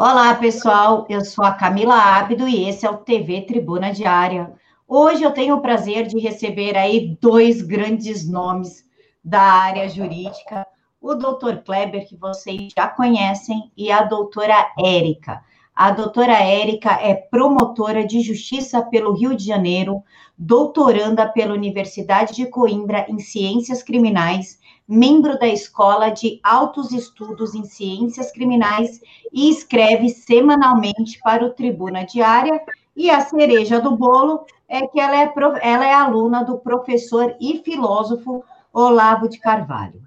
Olá, pessoal. Eu sou a Camila Ábido e esse é o TV Tribuna Diária. Hoje eu tenho o prazer de receber aí dois grandes nomes da área jurídica, o doutor Kleber, que vocês já conhecem, e a doutora Érica. A doutora Érica é promotora de justiça pelo Rio de Janeiro, doutoranda pela Universidade de Coimbra em Ciências Criminais, membro da Escola de Altos Estudos em Ciências Criminais e escreve semanalmente para o Tribuna Diária. E a cereja do bolo é que ela é, ela é aluna do professor e filósofo Olavo de Carvalho.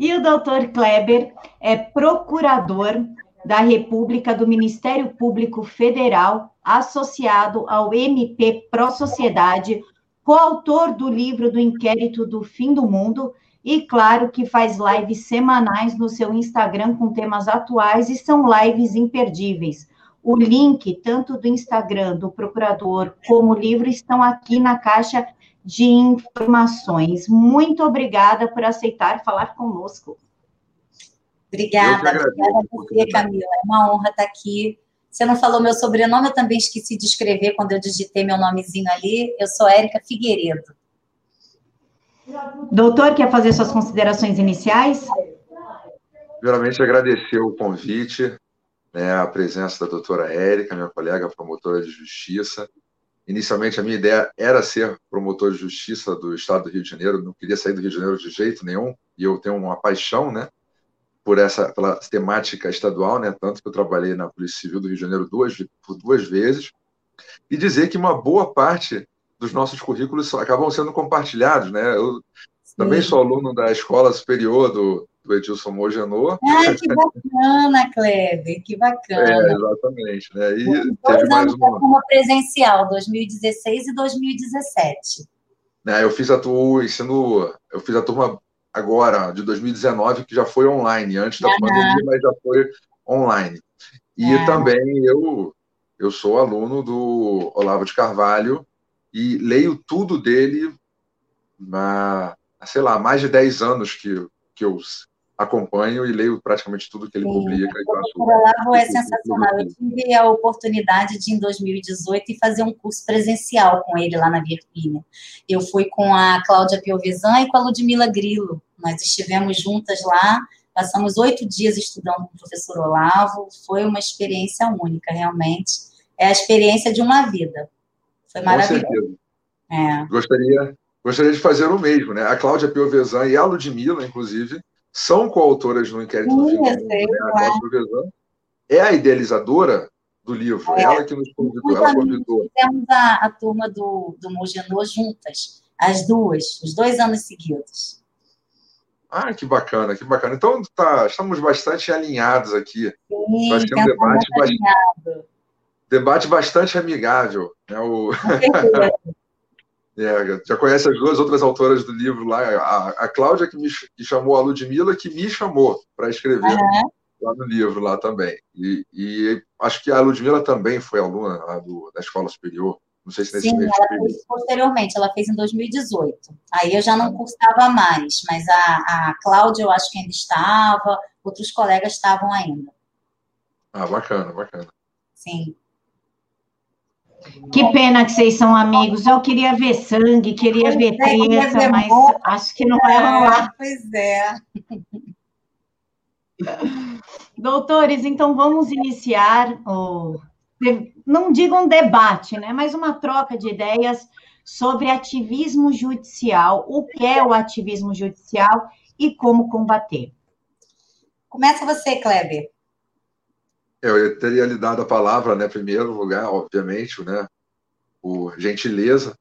E o doutor Kleber é procurador da República do Ministério Público Federal, associado ao MP Pro Sociedade, coautor do livro do Inquérito do Fim do Mundo, e claro que faz lives semanais no seu Instagram com temas atuais e são lives imperdíveis. O link, tanto do Instagram do procurador como o livro, estão aqui na caixa de informações. Muito obrigada por aceitar falar conosco. Obrigada, obrigada a você, Camila. É uma honra estar aqui. Você não falou meu sobrenome, eu também esqueci de escrever quando eu digitei meu nomezinho ali. Eu sou Érica Figueiredo. Doutor, quer fazer suas considerações iniciais? Primeiramente, agradecer o convite, né, a presença da doutora Érica, minha colega promotora de justiça. Inicialmente, a minha ideia era ser promotor de justiça do Estado do Rio de Janeiro, não queria sair do Rio de Janeiro de jeito nenhum, e eu tenho uma paixão, né, por essa pela temática estadual, né? Tanto que eu trabalhei na Polícia Civil do Rio de Janeiro duas, por duas vezes, e dizer que uma boa parte dos nossos currículos acabam sendo compartilhados, né? Eu Sim. também sou aluno da Escola Superior do, do Edilson Mogenor. Ah, que bacana, Kleber, que bacana. É, exatamente, né? E dois teve mais uma... presencial, 2016 e 2017. Né, eu fiz a turma, ensino, eu fiz a turma agora, de 2019, que já foi online, antes da uhum. pandemia, mas já foi online. E é. também eu, eu sou aluno do Olavo de Carvalho e leio tudo dele há, sei lá, mais de 10 anos que, que eu acompanho e leio praticamente tudo que ele Sim, publica. O Olavo é sensacional. Eu tive a oportunidade de, em 2018, fazer um curso presencial com ele lá na Virgínia. Eu fui com a Cláudia Piovesan e com a Ludmila Grilo. Nós estivemos juntas lá, passamos oito dias estudando com o professor Olavo. Foi uma experiência única, realmente. É a experiência de uma vida. Foi maravilhoso. É. Gostaria, gostaria de fazer o mesmo, né? A Cláudia Piovesan e a Ludmila, inclusive, são coautoras no inquérito Sim, do filme. Né? Cláudia é a idealizadora do livro, é. ela que nos convidou. Ela convidou. Fizemos a, a turma do, do Mogenô juntas, as duas, os dois anos seguidos. Ah, que bacana, que bacana. Então, tá, estamos bastante alinhados aqui. Sim, Vai ser um debate bastante, debate bastante amigável. Né? O... É, já conhece as duas outras autoras do livro lá, a, a Cláudia que me que chamou a Ludmilla, que me chamou para escrever uhum. lá no livro lá também. E, e, acho que a Ludmilla também foi aluna do, da escola superior. Não sei se nesse Sim, ela fez posteriormente, ela fez em 2018. Aí eu já não cursava mais, mas a, a Cláudia eu acho que ainda estava, outros colegas estavam ainda. Ah, bacana, bacana. Sim. Que pena que vocês são amigos. Eu queria ver sangue, queria pois ver é, treta, mas acho que não vai rolar. Pois é. Doutores, então vamos iniciar o não digo um debate, né, mas uma troca de ideias sobre ativismo judicial, o que é o ativismo judicial e como combater. Começa você, Kleber. Eu teria lhe dado a palavra, né, primeiro lugar, obviamente, né, por gentileza,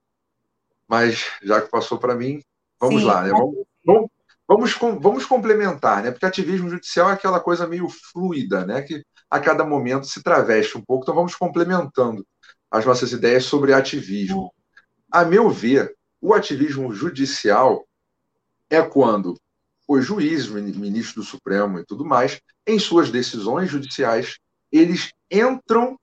mas já que passou para mim, vamos Sim, lá, né, vamos, vamos, vamos, vamos, complementar, né, porque ativismo judicial é aquela coisa meio fluida, né, que a cada momento se traveste um pouco, então vamos complementando as nossas ideias sobre ativismo. A meu ver, o ativismo judicial é quando os juízes, ministros do Supremo e tudo mais, em suas decisões judiciais, eles entram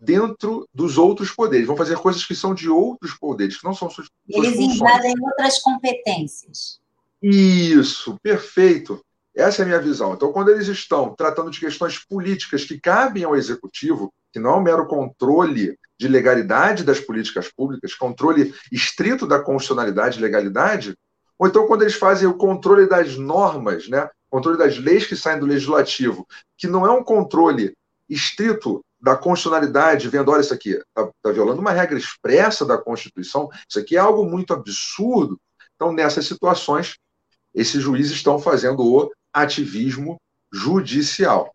dentro dos outros poderes, vão fazer coisas que são de outros poderes, que não são suas, Eles invadem outras competências. Isso, perfeito. Essa é a minha visão. Então, quando eles estão tratando de questões políticas que cabem ao executivo, que não é um mero controle de legalidade das políticas públicas, controle estrito da constitucionalidade e legalidade, ou então quando eles fazem o controle das normas, né, controle das leis que saem do legislativo, que não é um controle estrito da constitucionalidade, vendo, olha, isso aqui está tá violando uma regra expressa da Constituição, isso aqui é algo muito absurdo. Então, nessas situações, esses juízes estão fazendo o ativismo judicial.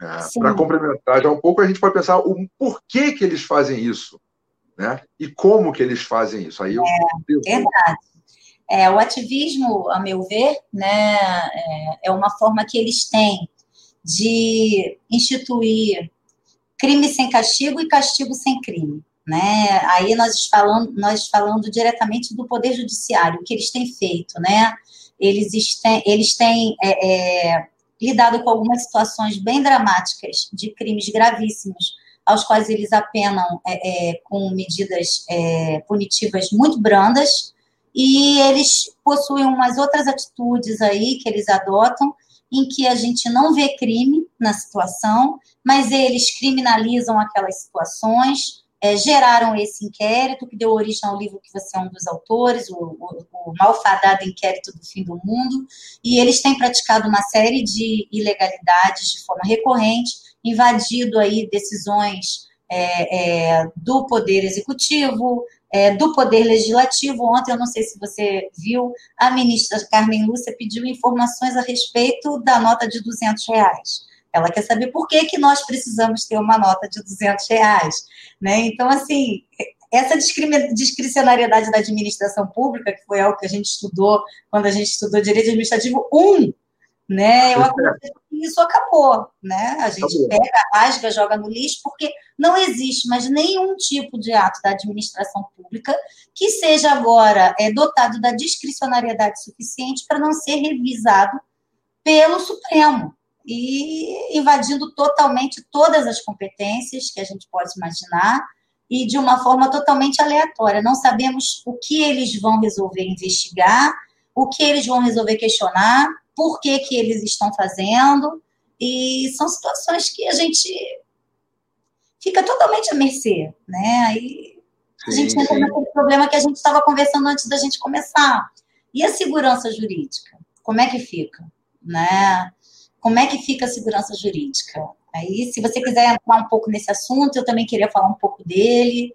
É, Para complementar já um pouco, a gente pode pensar o porquê que eles fazem isso, né? E como que eles fazem isso. Aí eu... É, verdade. É, o ativismo, a meu ver, né, é, é uma forma que eles têm de instituir crime sem castigo e castigo sem crime. Né? Aí nós falando, nós falando diretamente do Poder Judiciário, o que eles têm feito, né? Eles, têm, eles têm é, é, lidado com algumas situações bem dramáticas de crimes gravíssimos, aos quais eles apenam é, é com medidas é, punitivas muito brandas, e eles possuem umas outras atitudes aí que eles adotam, em que a gente não vê crime na situação, mas eles criminalizam aquelas situações, é, geraram esse inquérito que deu origem ao livro que você é um dos autores, o, o, o malfadado inquérito do fim do mundo, e eles têm praticado uma série de ilegalidades de forma recorrente, invadido aí decisões é, é, do poder executivo, é, do Poder Legislativo. Ontem, eu não sei se você viu, a ministra Carmen Lúcia pediu informações a respeito da nota de 200 reais. Ela quer saber por que, que nós precisamos ter uma nota de 200 reais. Né? Então, assim, essa discricionariedade da administração pública, que foi algo que a gente estudou quando a gente estudou Direito Administrativo 1, né? Eu acredito isso acabou, né? A gente acabou. pega, rasga, joga no lixo, porque não existe mais nenhum tipo de ato da administração pública que seja agora é, dotado da discricionariedade suficiente para não ser revisado pelo Supremo e invadindo totalmente todas as competências que a gente pode imaginar e de uma forma totalmente aleatória. Não sabemos o que eles vão resolver investigar, o que eles vão resolver questionar, por que, que eles estão fazendo, e são situações que a gente fica totalmente à mercê, né? Aí a gente entra naquele problema que a gente estava conversando antes da gente começar. E a segurança jurídica? Como é que fica? Né? Como é que fica a segurança jurídica? Aí, se você quiser entrar um pouco nesse assunto, eu também queria falar um pouco dele.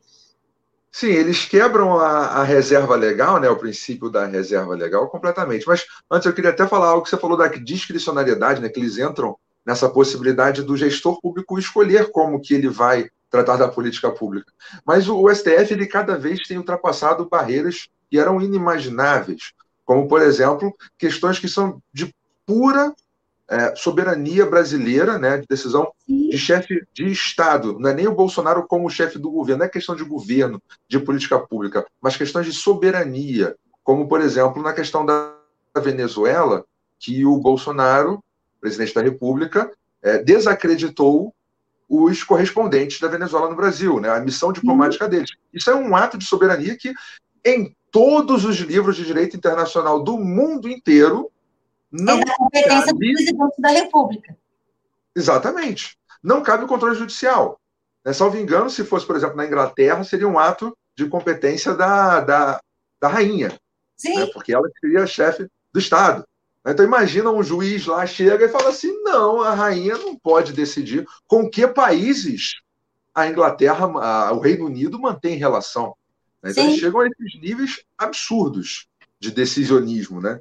Sim, eles quebram a, a, reserva legal, né, o princípio da reserva legal completamente. Mas antes eu queria até falar algo que você falou da discricionariedade, né, que eles entram nessa possibilidade do gestor público escolher como que ele vai tratar da política pública. Mas o, o STF ele cada vez tem ultrapassado barreiras que eram inimagináveis, como por exemplo questões que são de pura é, soberania brasileira, né, de decisão de chefe de Estado. Não é nem o Bolsonaro como chefe do governo, não é questão de governo, de política pública, mas questões de soberania, como, por exemplo, na questão da Venezuela, que o Bolsonaro, presidente da República, é, desacreditou os correspondentes da Venezuela no Brasil, né, a missão diplomática uhum. deles. Isso é um ato de soberania que, em todos os livros de direito internacional do mundo inteiro, não é da competência cabe... do presidente da República. Exatamente. Não cabe o controle judicial. Né? Salvo engano, se fosse, por exemplo, na Inglaterra, seria um ato de competência da, da, da rainha. Sim. Né? Porque ela seria chefe do Estado. Então imagina um juiz lá chega e fala assim: não, a rainha não pode decidir com que países a Inglaterra, a, o Reino Unido mantém relação. Né? Então Sim. eles chegam a esses níveis absurdos de decisionismo, né?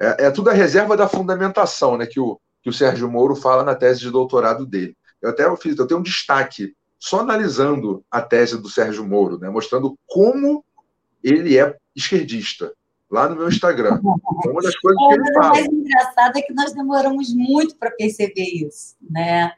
É, é tudo a reserva da fundamentação, né? Que o, que o Sérgio Moro fala na tese de doutorado dele. Eu até fiz, eu tenho um destaque só analisando a tese do Sérgio Moro, né? Mostrando como ele é esquerdista lá no meu Instagram. É uma das coisas que ele fala. O mais engraçado é que nós demoramos muito para perceber isso, né?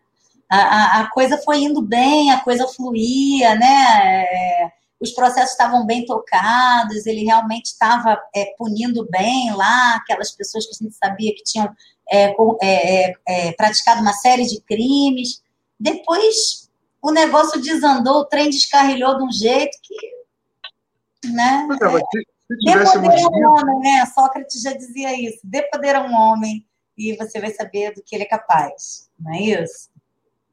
A, a, a, coisa foi indo bem, a coisa fluía, né? É, os processos estavam bem tocados, ele realmente estava é, punindo bem lá aquelas pessoas que a gente sabia que tinham é, é, é, é, praticado uma série de crimes. Depois o negócio desandou, o trem descarrilhou de um jeito que. Né? Dê poder a um homem, né? Sócrates já dizia isso. Dê poder a um homem e você vai saber do que ele é capaz. Não é isso?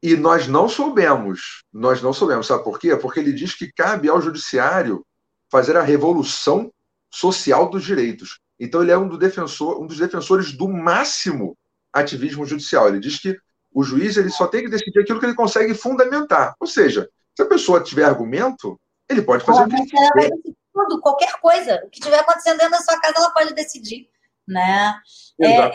E nós não soubemos. Nós não soubemos. Sabe por quê? Porque ele diz que cabe ao judiciário fazer a revolução social dos direitos. Então ele é um, do defensor, um dos defensores do máximo ativismo judicial. Ele diz que o juiz ele só tem que decidir aquilo que ele consegue fundamentar. Ou seja, se a pessoa tiver argumento, ele pode fazer o que ele quiser. Tudo, qualquer coisa. O que estiver acontecendo dentro da sua casa, ela pode decidir. Né? É, é,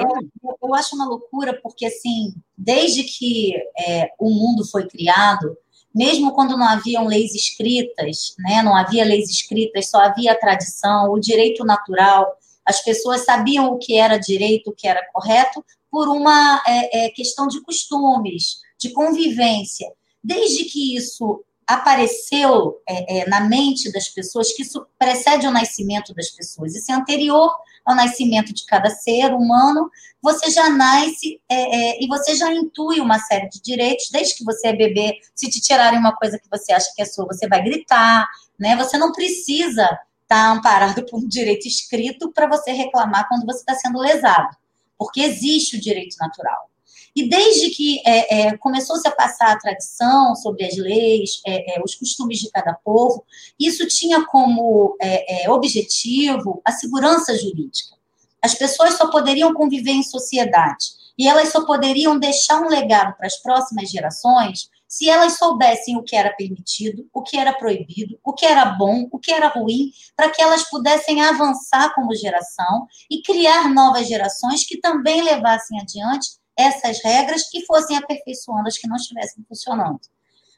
eu acho uma loucura, porque assim, desde que é, o mundo foi criado, mesmo quando não haviam leis escritas, né, não havia leis escritas, só havia a tradição, o direito natural, as pessoas sabiam o que era direito, o que era correto, por uma é, é, questão de costumes, de convivência. Desde que isso apareceu é, é, na mente das pessoas, que isso precede o nascimento das pessoas, isso é anterior ao nascimento de cada ser humano, você já nasce é, é, e você já intui uma série de direitos, desde que você é bebê, se te tirarem uma coisa que você acha que é sua, você vai gritar, né? Você não precisa estar tá amparado por um direito escrito para você reclamar quando você está sendo lesado, porque existe o direito natural. E desde que é, é, começou-se a passar a tradição sobre as leis, é, é os costumes de cada povo, isso tinha como é, é, objetivo a segurança jurídica. As pessoas só poderiam conviver em sociedade e elas só poderiam deixar um legado para as próximas gerações se elas soubessem o que era permitido, o que era proibido, o que era bom, o que era ruim, para que elas pudessem avançar como geração e criar novas gerações que também levassem adiante essas regras que fossem aperfeiçoando as que não estivessem funcionando.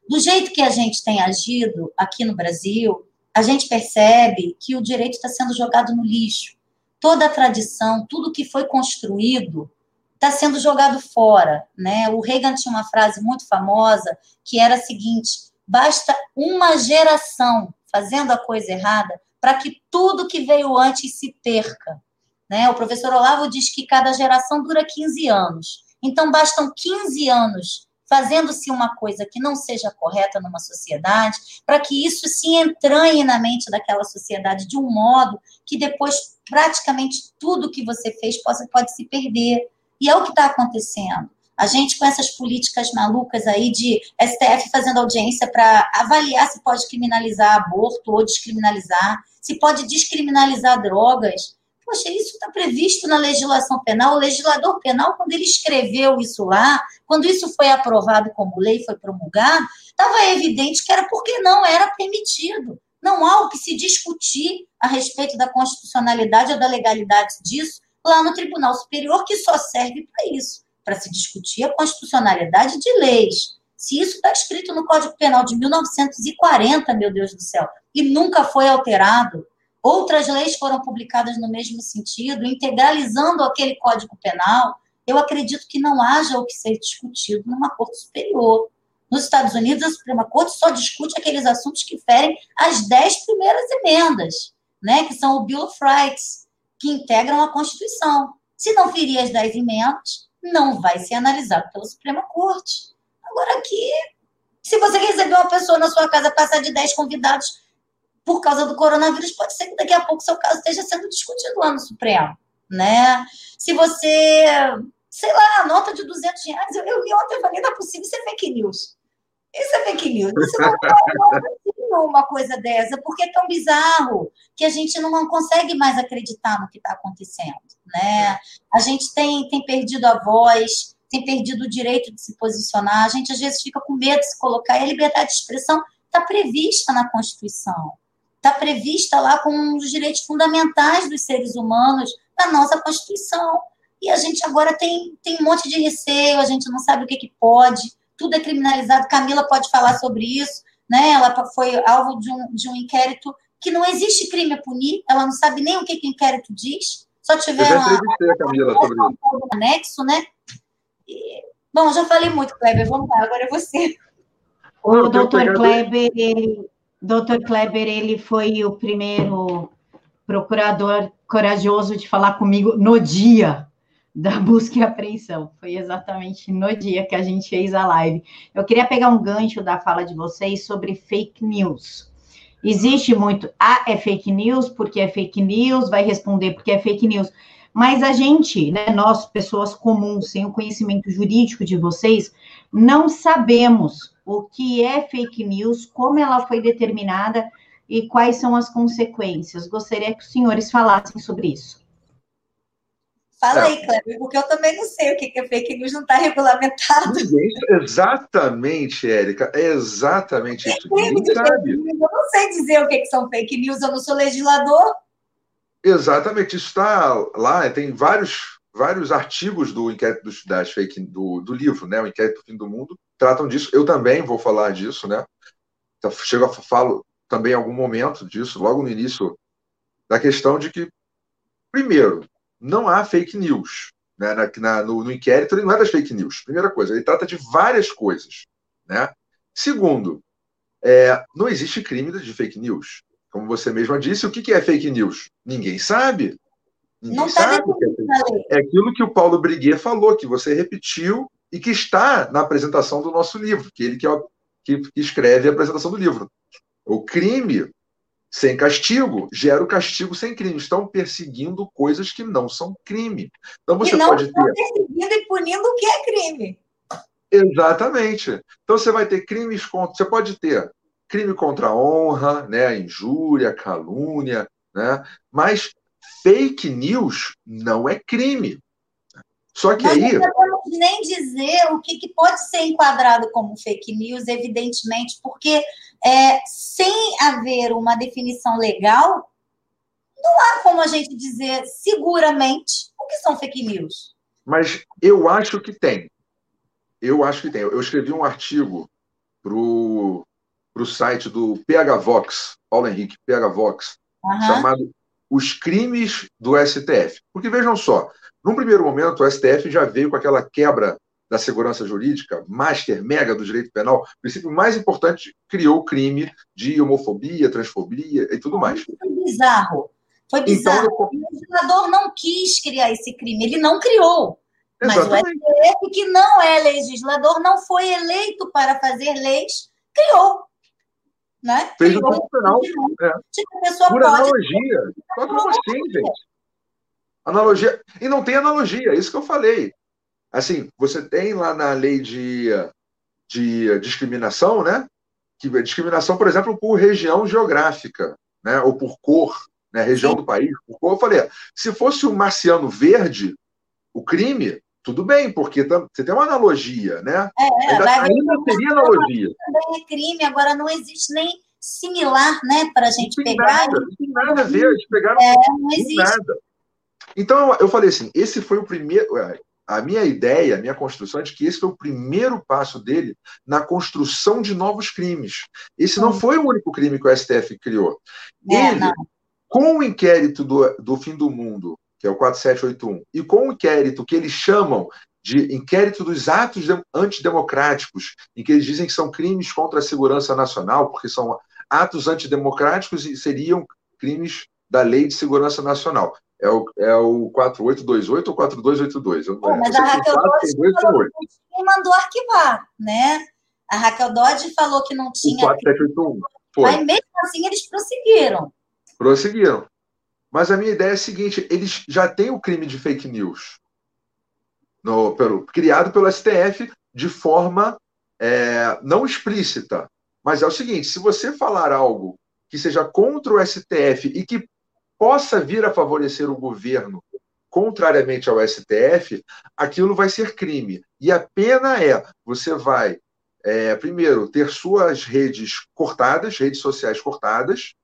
Do jeito que a gente tem agido aqui no Brasil, a gente percebe que o direito está sendo jogado no lixo. Toda a tradição, tudo que foi construído está sendo jogado fora. Né? O Reagan tinha uma frase muito famosa que era a seguinte: basta uma geração fazendo a coisa errada para que tudo que veio antes se perca. Né? O professor Olavo diz que cada geração dura 15 anos. Então, bastam 15 anos fazendo-se uma coisa que não seja correta numa sociedade, para que isso se entranhe na mente daquela sociedade de um modo que depois praticamente tudo que você fez pode, pode se perder. E é o que está acontecendo. A gente, com essas políticas malucas aí de STF fazendo audiência para avaliar se pode criminalizar aborto ou descriminalizar, se pode descriminalizar drogas, Poxa, isso está previsto na legislação penal. O legislador penal, quando ele escreveu isso lá, quando isso foi aprovado como lei, foi promulgado, estava evidente que era porque não era permitido. Não há o que se discutir a respeito da constitucionalidade ou da legalidade disso lá no Tribunal Superior, que só serve para isso para se discutir a constitucionalidade de leis. Se isso está escrito no Código Penal de 1940, meu Deus do céu, e nunca foi alterado, Outras leis foram publicadas no mesmo sentido, integralizando aquele Código Penal. Eu acredito que não haja o que ser discutido numa Corte Superior. Nos Estados Unidos, a Suprema Corte só discute aqueles assuntos que ferem as dez primeiras emendas, né, que são o Bill of Rights, que integram a Constituição. Se não ferir as dez emendas, não vai ser analisado pela Suprema Corte. Agora aqui, se você receber uma pessoa na sua casa passar de dez convidados por causa do coronavírus, pode ser que daqui a pouco seu caso esteja sendo discutido lá no Supremo, né? Se você, sei lá, nota de 200 reais, eu, eu li ontem falei, não é possível, isso é fake news. Isso é fake news. Isso não é uma coisa dessa, porque é tão bizarro que a gente não consegue mais acreditar no que está acontecendo, né? A gente tem, tem perdido a voz, tem perdido o direito de se posicionar, a gente às vezes fica com medo de se colocar, e a liberdade de expressão está prevista na Constituição está prevista lá como um dos direitos fundamentais dos seres humanos na nossa Constituição. E a gente agora tem, tem um monte de receio, a gente não sabe o que, que pode, tudo é criminalizado. Camila pode falar sobre isso, né? Ela foi alvo de um, de um inquérito que não existe crime a punir, ela não sabe nem o que, que o inquérito diz, só tiveram a, Camila, sobre isso. anexo, né? E, bom, já falei muito, Kleber, vamos lá, agora é você. O doutor Kleber, ele, Dr. Kleber, ele foi o primeiro procurador corajoso de falar comigo no dia da busca e apreensão. Foi exatamente no dia que a gente fez a live. Eu queria pegar um gancho da fala de vocês sobre fake news. Existe muito, ah, é fake news porque é fake news, vai responder porque é fake news. Mas a gente, né, nós, pessoas comuns, sem o conhecimento jurídico de vocês, não sabemos o que é fake news, como ela foi determinada e quais são as consequências. Gostaria que os senhores falassem sobre isso. Fala aí, Cleber, porque eu também não sei o que é fake news, não está regulamentado. Exatamente, Érica, é exatamente isso. Eu não sei dizer o que são fake news, eu não sou legislador. Exatamente, isso está lá, tem vários, vários artigos do inquérito dos, das fake, do, do livro, né? O Inquérito do Fim do Mundo, tratam disso. Eu também vou falar disso, né? Então, chego a falo também em algum momento disso, logo no início da questão de que, primeiro, não há fake news. Né? Na, na, no, no, inquérito, ele não é das fake news. Primeira coisa, ele trata de várias coisas. Né? Segundo, é, não existe crime de fake news. Como você mesma disse, o que é fake news? Ninguém sabe. Ninguém não tá sabe. É, é aquilo que o Paulo Briguet falou, que você repetiu e que está na apresentação do nosso livro, que ele que, é, que escreve a apresentação do livro. O crime sem castigo gera o castigo sem crime. Estão perseguindo coisas que não são crime. Então você e não pode estão ter. perseguindo e punindo o que é crime. Exatamente. Então você vai ter crimes contra. Você pode ter crime contra a honra, né, injúria, calúnia, né? Mas fake news não é crime. Só que Nós aí. Não podemos nem dizer o que, que, pode ser enquadrado como fake news, evidentemente, porque é, sem haver uma definição legal, não há como a gente dizer seguramente o que são fake news. Mas eu acho que tem. Eu acho que tem. Eu escrevi um artigo para o para o site do PH Vox, Paulo Henrique PH Vox, uhum. chamado Os Crimes do STF. Porque vejam só, num primeiro momento o STF já veio com aquela quebra da segurança jurídica, master, mega do direito penal, o princípio mais importante, criou o crime de homofobia, transfobia e tudo mais. Foi bizarro. Foi então, bizarro. Então, o legislador não quis criar esse crime, ele não criou. Exatamente. Mas o STF, que não é legislador, não foi eleito para fazer leis, criou né? Fez o final. É. Tipo, a pessoa Por pode... analogia. Só como assim, gente? Analogia. E não tem analogia, é isso que eu falei. Assim, você tem lá na lei de, de discriminação, né? Que discriminação, por exemplo, por região geográfica, né? Ou por cor, né? Região Sim. do país, por cor. Eu falei, se fosse um marciano verde, o crime, tudo bem, porque você tem uma analogia, né? É, ainda, ainda teria analogia. Também é crime, agora não existe nem similar, né, para a gente pegar. Nada, não tem nada a ver, eles pegaram. É, não existe. Nada. Então, eu falei assim: esse foi o primeiro. É, a minha ideia, a minha construção é de que esse foi o primeiro passo dele na construção de novos crimes. Esse não foi o único crime que o STF criou. É, Ele, não. com o inquérito do, do fim do mundo que é o 4781, e com o inquérito que eles chamam de inquérito dos atos antidemocráticos, em que eles dizem que são crimes contra a segurança nacional, porque são atos antidemocráticos e seriam crimes da Lei de Segurança Nacional. É o, é o 4828 ou 4282? Eu, Pô, mas a Raquel Dodge mandou arquivar, né? A Raquel Dodge falou que não tinha. O 4781. Foi. Mas mesmo assim eles prosseguiram. Prosseguiram. Mas a minha ideia é a seguinte: eles já têm o crime de fake news no, pelo, criado pelo STF de forma é, não explícita. Mas é o seguinte: se você falar algo que seja contra o STF e que possa vir a favorecer o governo contrariamente ao STF, aquilo vai ser crime. E a pena é: você vai, é, primeiro, ter suas redes cortadas, redes sociais cortadas,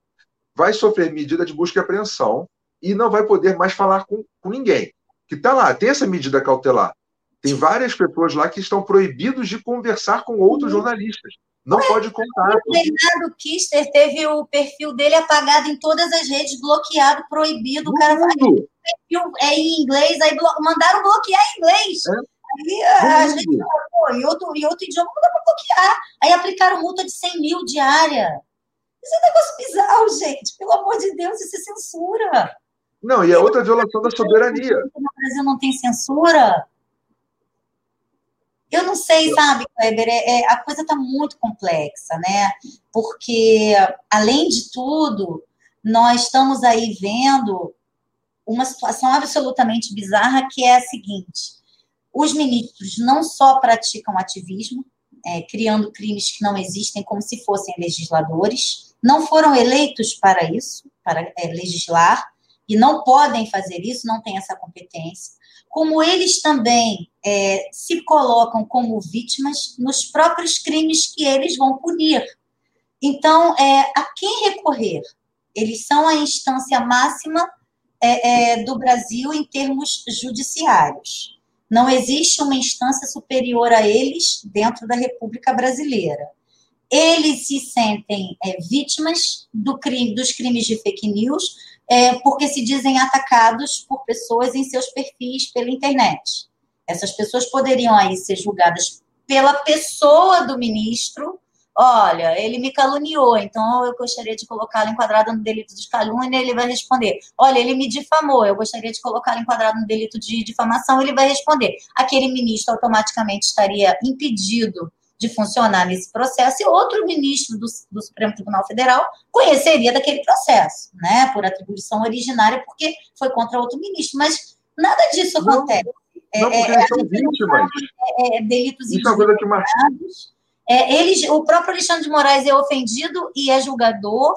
vai sofrer medida de busca e apreensão e não vai poder mais falar com, com ninguém. Que está lá, tem essa medida cautelar. Tem várias pessoas lá que estão proibidos de conversar com outros jornalistas. Não pode contar. O Bernardo Kister teve o perfil dele apagado em todas as redes, bloqueado, proibido. O cara faz perfil é em inglês, aí blo... mandaram bloquear em inglês. É? Aí a gente pô, em outro, em outro idioma não dá para bloquear. Aí aplicaram multa de 100 mil diária. Isso é um negócio bizarro, gente. Pelo amor de Deus, isso é censura. Não, e é outra violação da soberania. No Brasil não tem censura? Eu não sei, sabe, Kleber, é, é, a coisa está muito complexa, né? Porque, além de tudo, nós estamos aí vendo uma situação absolutamente bizarra que é a seguinte: os ministros não só praticam ativismo, é, criando crimes que não existem como se fossem legisladores, não foram eleitos para isso, para é, legislar, e não podem fazer isso, não têm essa competência, como eles também é, se colocam como vítimas nos próprios crimes que eles vão punir. Então, é, a quem recorrer? Eles são a instância máxima é, é, do Brasil em termos judiciários. Não existe uma instância superior a eles dentro da República Brasileira. Eles se sentem é, vítimas do crime, dos crimes de fake news, é, porque se dizem atacados por pessoas em seus perfis pela internet. Essas pessoas poderiam aí ser julgadas pela pessoa do ministro Olha, ele me caluniou, então eu gostaria de colocá-lo enquadrado no delito de calúnia, ele vai responder. Olha, ele me difamou, eu gostaria de colocá-lo enquadrado no delito de difamação, ele vai responder. Aquele ministro automaticamente estaria impedido de funcionar nesse processo e outro ministro do, do Supremo Tribunal Federal conheceria daquele processo, né, por atribuição originária, porque foi contra outro ministro. Mas nada disso acontece. Não, é, é, são vítimas. É, é, delitos Isso é coisa que é, ele, o próprio Alexandre de Moraes é ofendido e é julgador.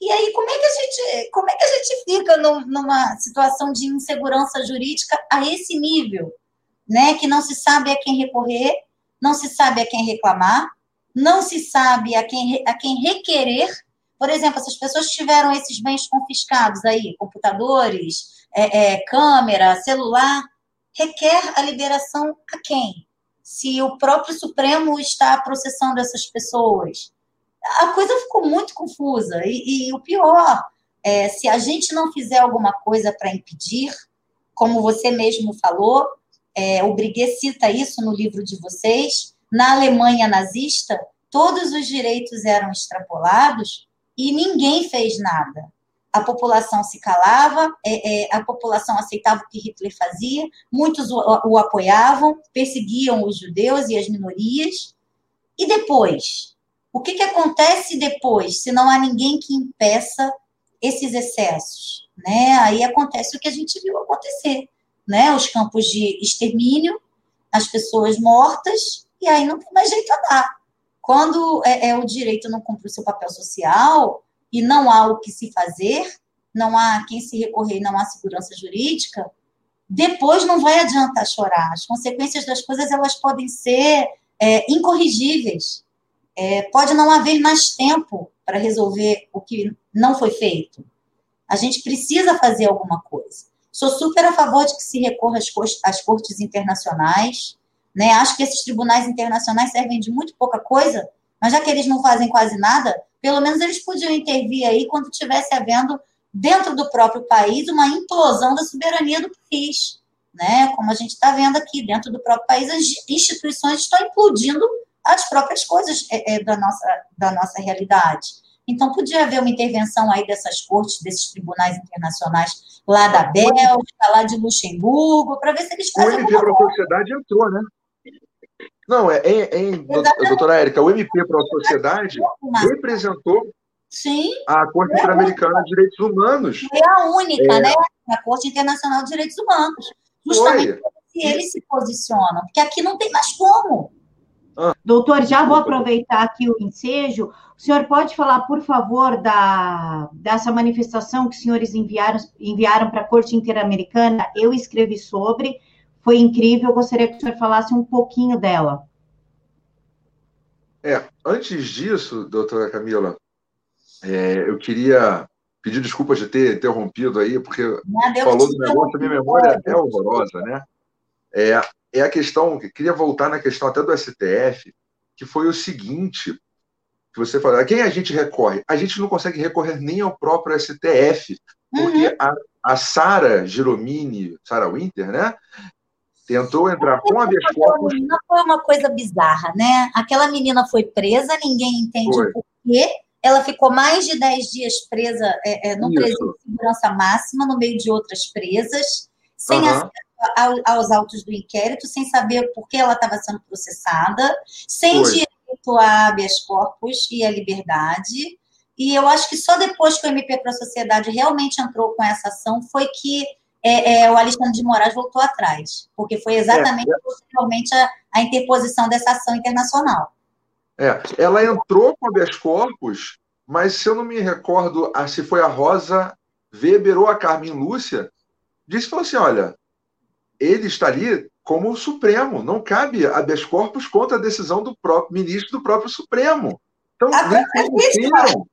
E aí, como é que a gente, como é que a gente fica numa situação de insegurança jurídica a esse nível? Né? Que não se sabe a quem recorrer, não se sabe a quem reclamar, não se sabe a quem, a quem requerer. Por exemplo, essas pessoas tiveram esses bens confiscados aí, computadores, é, é, câmera, celular, requer a liberação a quem? se o próprio Supremo está processando essas pessoas. A coisa ficou muito confusa. E, e o pior é, se a gente não fizer alguma coisa para impedir, como você mesmo falou, é, o Briguet cita isso no livro de vocês, na Alemanha nazista, todos os direitos eram extrapolados e ninguém fez nada a população se calava, é, é, a população aceitava o que Hitler fazia, muitos o, o, apoiavam, perseguiam os judeus e as minorias. E depois? O que, que acontece depois, se não há ninguém que impeça esses excessos? Né? Aí acontece o que a gente viu acontecer, né? os campos de extermínio, as pessoas mortas, e aí não tem mais jeito a dar. Quando é, é o direito não cumpre o seu papel social, e não há o que se fazer, não há quem se recorrer, não há segurança jurídica, depois não vai adiantar chorar. As consequências das coisas elas podem ser é, incorrigíveis. É, pode não haver mais tempo para resolver o que não foi feito. A gente precisa fazer alguma coisa. Sou super a favor de que se recorra às, às cortes internacionais. Né? Acho que esses tribunais internacionais servem de muito pouca coisa, mas já que eles não fazem quase nada, pelo menos eles podiam intervir aí quando estivesse havendo, dentro do próprio país, uma implosão da soberania do país. Né? Como a gente está vendo aqui, dentro do próprio país, as instituições estão implodindo as próprias coisas é, é, da, nossa, da nossa realidade. Então, podia haver uma intervenção aí dessas cortes, desses tribunais internacionais lá da Bélgica, lá de Luxemburgo, para ver se eles fazem. O MP para a sociedade entrou, né? Não, é em, em doutora Érica, o MP para a Sociedade representou Sim. a Corte Interamericana de Direitos Humanos. É a única, é. né? A Corte Internacional de Direitos Humanos. Justamente se eles se posicionam, porque aqui não tem mais como. Ah. Doutor, já vou aproveitar aqui o ensejo. O senhor pode falar, por favor, da, dessa manifestação que os senhores enviaram, enviaram para a Corte Interamericana? Eu escrevi sobre foi incrível. Eu gostaria que o senhor falasse um pouquinho dela. É, antes disso, doutora Camila, é, eu queria pedir desculpas de ter interrompido aí, porque falou do negócio, a minha memória é horrorosa, né? É, é a questão, queria voltar na questão até do STF, que foi o seguinte, que você falou, a quem a gente recorre? A gente não consegue recorrer nem ao próprio STF, porque uhum. a, a Sara Giromini, Sara Winter, né? Tentou entrar com a corpus. Foi uma coisa bizarra, né? Aquela menina foi presa, ninguém entende foi. o porquê. Ela ficou mais de 10 dias presa é, é, no presídio de segurança máxima, no meio de outras presas, sem uhum. acesso aos autos do inquérito, sem saber por que ela estava sendo processada, sem Foi. direito a habeas corpus e a liberdade. E eu acho que só depois que o MP para a Sociedade realmente entrou com essa ação foi que é, é, o Alexandre de Moraes voltou atrás, porque foi exatamente é, posteriormente a, a, interposição dessa ação internacional. É, ela entrou com habeas corpus, mas se eu não me recordo ah, se foi a Rosa Weber ou a Carmen Lúcia, disse falou assim: olha, ele está ali como o Supremo, não cabe habeas corpus contra a decisão do próprio ministro do próprio Supremo. Então, nem conheceram,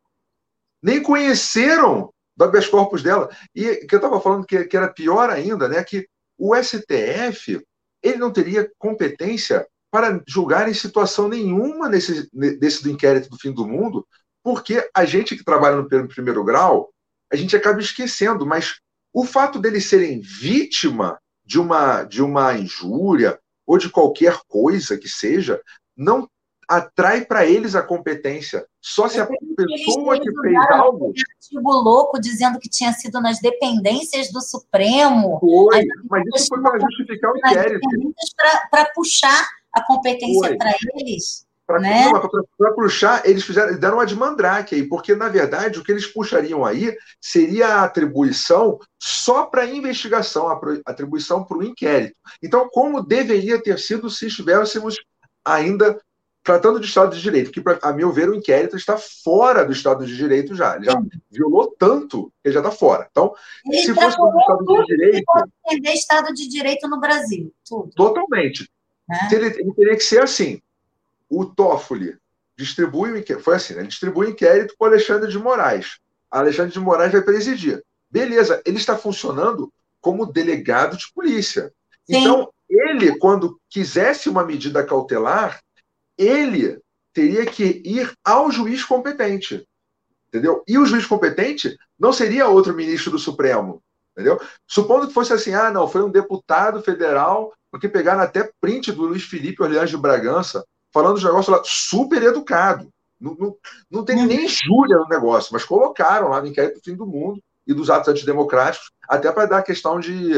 nem conheceram do habeas corpus dela. E que eu estava falando que, que era pior ainda, né? Que o STF ele não teria competência para julgar em situação nenhuma nesse, desse do inquérito do fim do mundo, porque a gente que trabalha no primeiro grau, a gente acaba esquecendo, mas o fato deles serem vítima de uma, de uma injúria ou de qualquer coisa que seja, não atrai para eles a competência. Só se a pessoa que fez algo. Artigo louco dizendo que tinha sido nas dependências do Supremo. Foi, mas isso foi para justificar o inquérito. Para puxar a competência para eles. Para né? puxar, eles fizeram, deram uma de mandrake aí, porque, na verdade, o que eles puxariam aí seria a atribuição só para investigação, a atribuição para o inquérito. Então, como deveria ter sido se estivéssemos ainda tratando de Estado de Direito, que, a meu ver, o inquérito está fora do Estado de Direito já. Ele já violou tanto que ele já está fora. Então, ele se fosse do Estado de Direito. entender Estado de Direito no Brasil. Tudo. Totalmente. É. Ele, ele, teria que ser assim. O Toffoli distribui o inquérito. Foi assim, né? Ele distribui o inquérito para o Alexandre de Moraes. Alexandre de Moraes vai presidir. Beleza, ele está funcionando como delegado de polícia. Sim. Então, ele, quando quisesse uma medida cautelar, ele teria que ir ao juiz competente. Entendeu? E o juiz competente não seria outro ministro do Supremo. Entendeu? Supondo que fosse assim, ah, não, foi um deputado federal, porque pegaram até print do Luiz Felipe Orleans de Bragança, falando de negócio lá super educado. Não, não, não tem nem júria no negócio, mas colocaram lá no inquérito do fim do mundo e dos atos antidemocráticos, até para dar a questão de.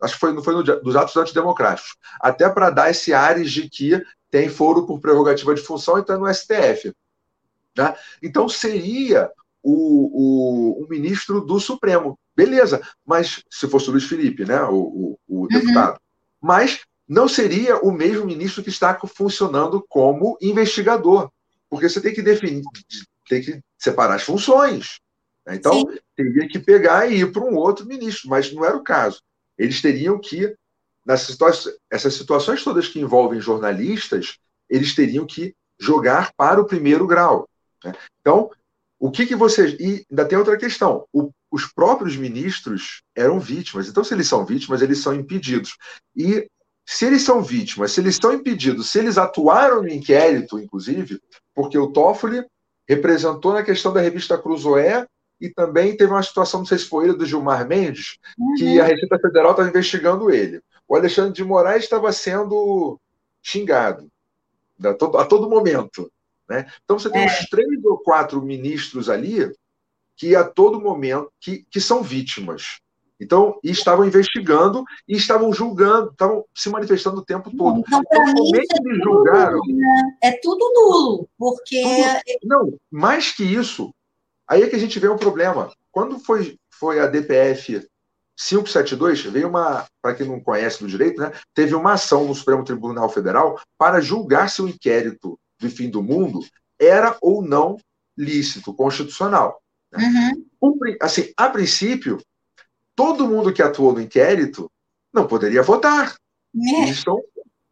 Acho que foi, não foi no, dos atos antidemocráticos, até para dar esse ares de que tem foro por prerrogativa de função e está no STF. Né? Então, seria o, o, o, ministro do Supremo. Beleza, mas se fosse o Luiz Felipe, né, o, o, o uhum. deputado. Mas não seria o mesmo ministro que está funcionando como investigador, porque você tem que definir, tem que separar as funções. Né? Então, Sim. teria que pegar e ir para um outro ministro, mas não era o caso. Eles teriam que nessas situações, essas situações todas que envolvem jornalistas, eles teriam que jogar para o primeiro grau. Né? Então, o que, que vocês. E ainda tem outra questão. O, os próprios ministros eram vítimas. Então, se eles são vítimas, eles são impedidos. E se eles são vítimas, se eles são impedidos, se eles atuaram no inquérito, inclusive, porque o Toffoli representou na questão da revista Cruzoé e também teve uma situação, não sei se foi ele, do Gilmar Mendes, uhum. que a Receita Federal estava investigando ele o Alexandre de Moraes estava sendo xingado a todo, a todo momento. Né? Então você tem é. uns três ou quatro ministros ali que a todo momento que, que são vítimas. Então, estavam investigando e estavam julgando, estavam se manifestando o tempo todo. Então, para então, mim, é, tudo julgaram, nulo, né? é tudo nulo, porque. Tudo, não, mais que isso, aí é que a gente vê um problema. Quando foi, foi a DPF 572 veio uma, para quem não conhece do direito, né, teve uma ação no Supremo Tribunal Federal para julgar se o inquérito do fim do mundo era ou não lícito, constitucional. Né? Uhum. Assim, a princípio, todo mundo que atuou no inquérito não poderia votar. É. Eles estão,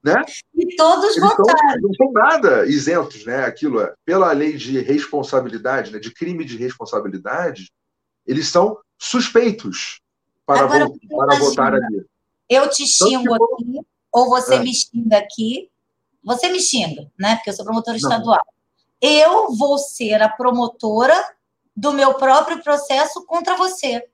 né? E todos Eles votaram. não são nada isentos, né? Aquilo é, pela lei de responsabilidade, né, de crime de responsabilidade, eles são suspeitos para, Agora, vo para votar ali. Eu te então, xingo então, aqui, ou você é. me xinga aqui. Você me xinga, né? Porque eu sou promotora Não. estadual. Eu vou ser a promotora do meu próprio processo contra você.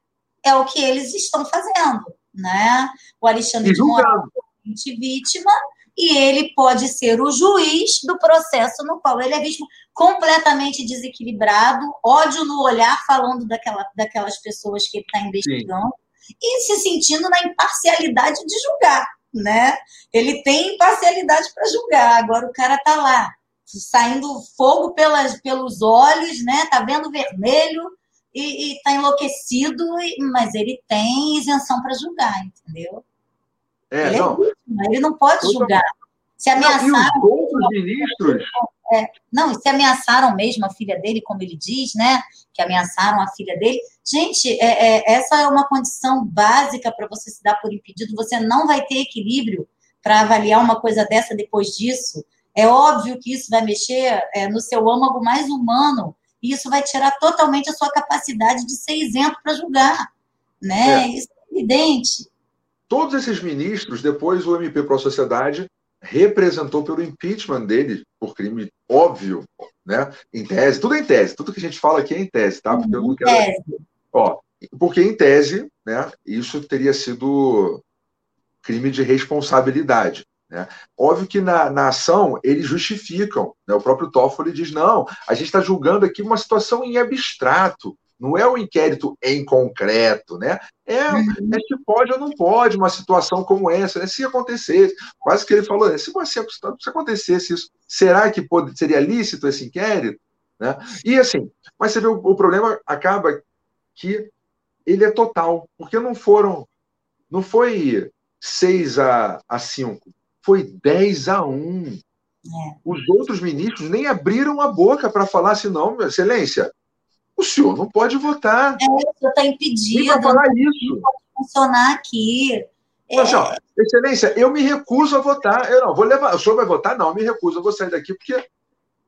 É o que eles estão fazendo, né? O Alexandre de Moraes é vítima e ele pode ser o juiz do processo no qual ele é vítima completamente desequilibrado, ódio no olhar, falando daquela, daquelas pessoas que ele está investigando. Sim e se sentindo na imparcialidade de julgar, né? Ele tem imparcialidade para julgar. Agora o cara tá lá, saindo fogo pelas, pelos olhos, né? Tá vendo vermelho e, e tá enlouquecido, mas ele tem isenção para julgar, entendeu? É, ele, é não. É ele não pode julgar. Se ameaçaram. Não, e os outros ministros. É, não, se ameaçaram mesmo a filha dele, como ele diz, né? Que ameaçaram a filha dele. Gente, é, é, essa é uma condição básica para você se dar por impedido. Você não vai ter equilíbrio para avaliar uma coisa dessa depois disso. É óbvio que isso vai mexer é, no seu âmago mais humano. E isso vai tirar totalmente a sua capacidade de ser isento para julgar. Né? É. Isso é evidente. Todos esses ministros, depois o MP Pro Sociedade representou pelo impeachment dele por crime óbvio, né? Em tese, tudo em tese, tudo que a gente fala aqui é em tese, tá? Porque eu não quero. Tese. Ó, porque em tese, né? Isso teria sido crime de responsabilidade. Né? Óbvio que na, na ação eles justificam. Né? O próprio Toffoli diz: não, a gente está julgando aqui uma situação em abstrato. Não é o um inquérito em concreto, né? É, uhum. é se pode ou não pode uma situação como essa, né? Se acontecesse, quase que ele falou, né? se, você, se acontecesse isso, será que pode, seria lícito esse inquérito? Né? E assim, mas você vê, o, o problema acaba que ele é total, porque não foram, não foi 6 a, a 5, foi 10 a 1. É. Os outros ministros nem abriram a boca para falar assim, não, excelência, o senhor não pode votar. É, o senhor está impedido. Nem falar isso. Não pode funcionar aqui. Mas, ó, excelência, eu me recuso a votar. Eu não vou levar. O senhor vai votar? Não, eu me recuso. Eu vou sair daqui porque.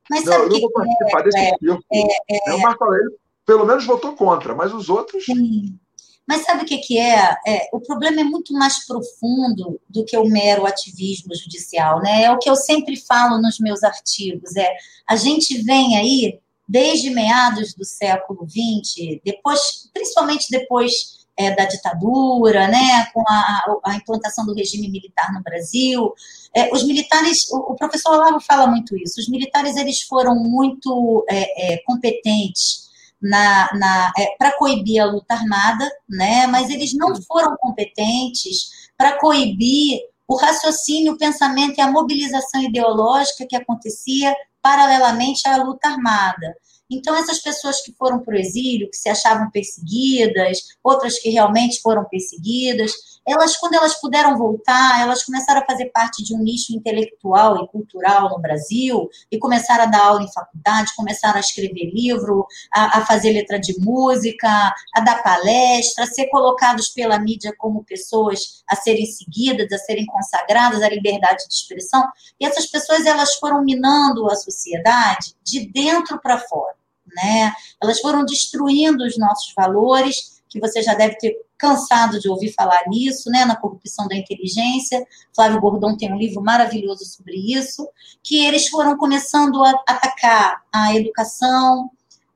Mas não, eu não vou participar é, desse é, É, é, o Marco Aurélio, pelo menos, votou contra, mas os outros. Sim. Mas sabe o que, que é? é? O problema é muito mais profundo do que o mero ativismo judicial, né? É o que eu sempre falo nos meus artigos. É a gente vem aí desde meados do século XX, depois, principalmente depois é, da ditadura, né, com a, a, implantação do regime militar no Brasil, é, os militares, o, o, professor Olavo fala muito isso, os militares eles foram muito é, é competentes na, na é, para coibir a luta armada, né, mas eles não foram competentes para coibir o raciocínio, o pensamento e a mobilização ideológica que acontecia paralelamente à luta armada. Então, essas pessoas que foram para o exílio, que se achavam perseguidas, outras que realmente foram perseguidas, elas, quando elas puderam voltar, elas começaram a fazer parte de um nicho intelectual e cultural no Brasil e começaram a dar aula em faculdade, começaram a escrever livro, a, a fazer letra de música, a dar palestra, a ser colocados pela mídia como pessoas a serem seguidas, a serem consagradas à liberdade de expressão. E essas pessoas elas foram minando a sociedade de dentro para fora. Né? Elas foram destruindo os nossos valores, que você já deve ter cansado de ouvir falar nisso, né, na corrupção da inteligência. Flávio Gordon tem um livro maravilhoso sobre isso, que eles foram começando a atacar a educação,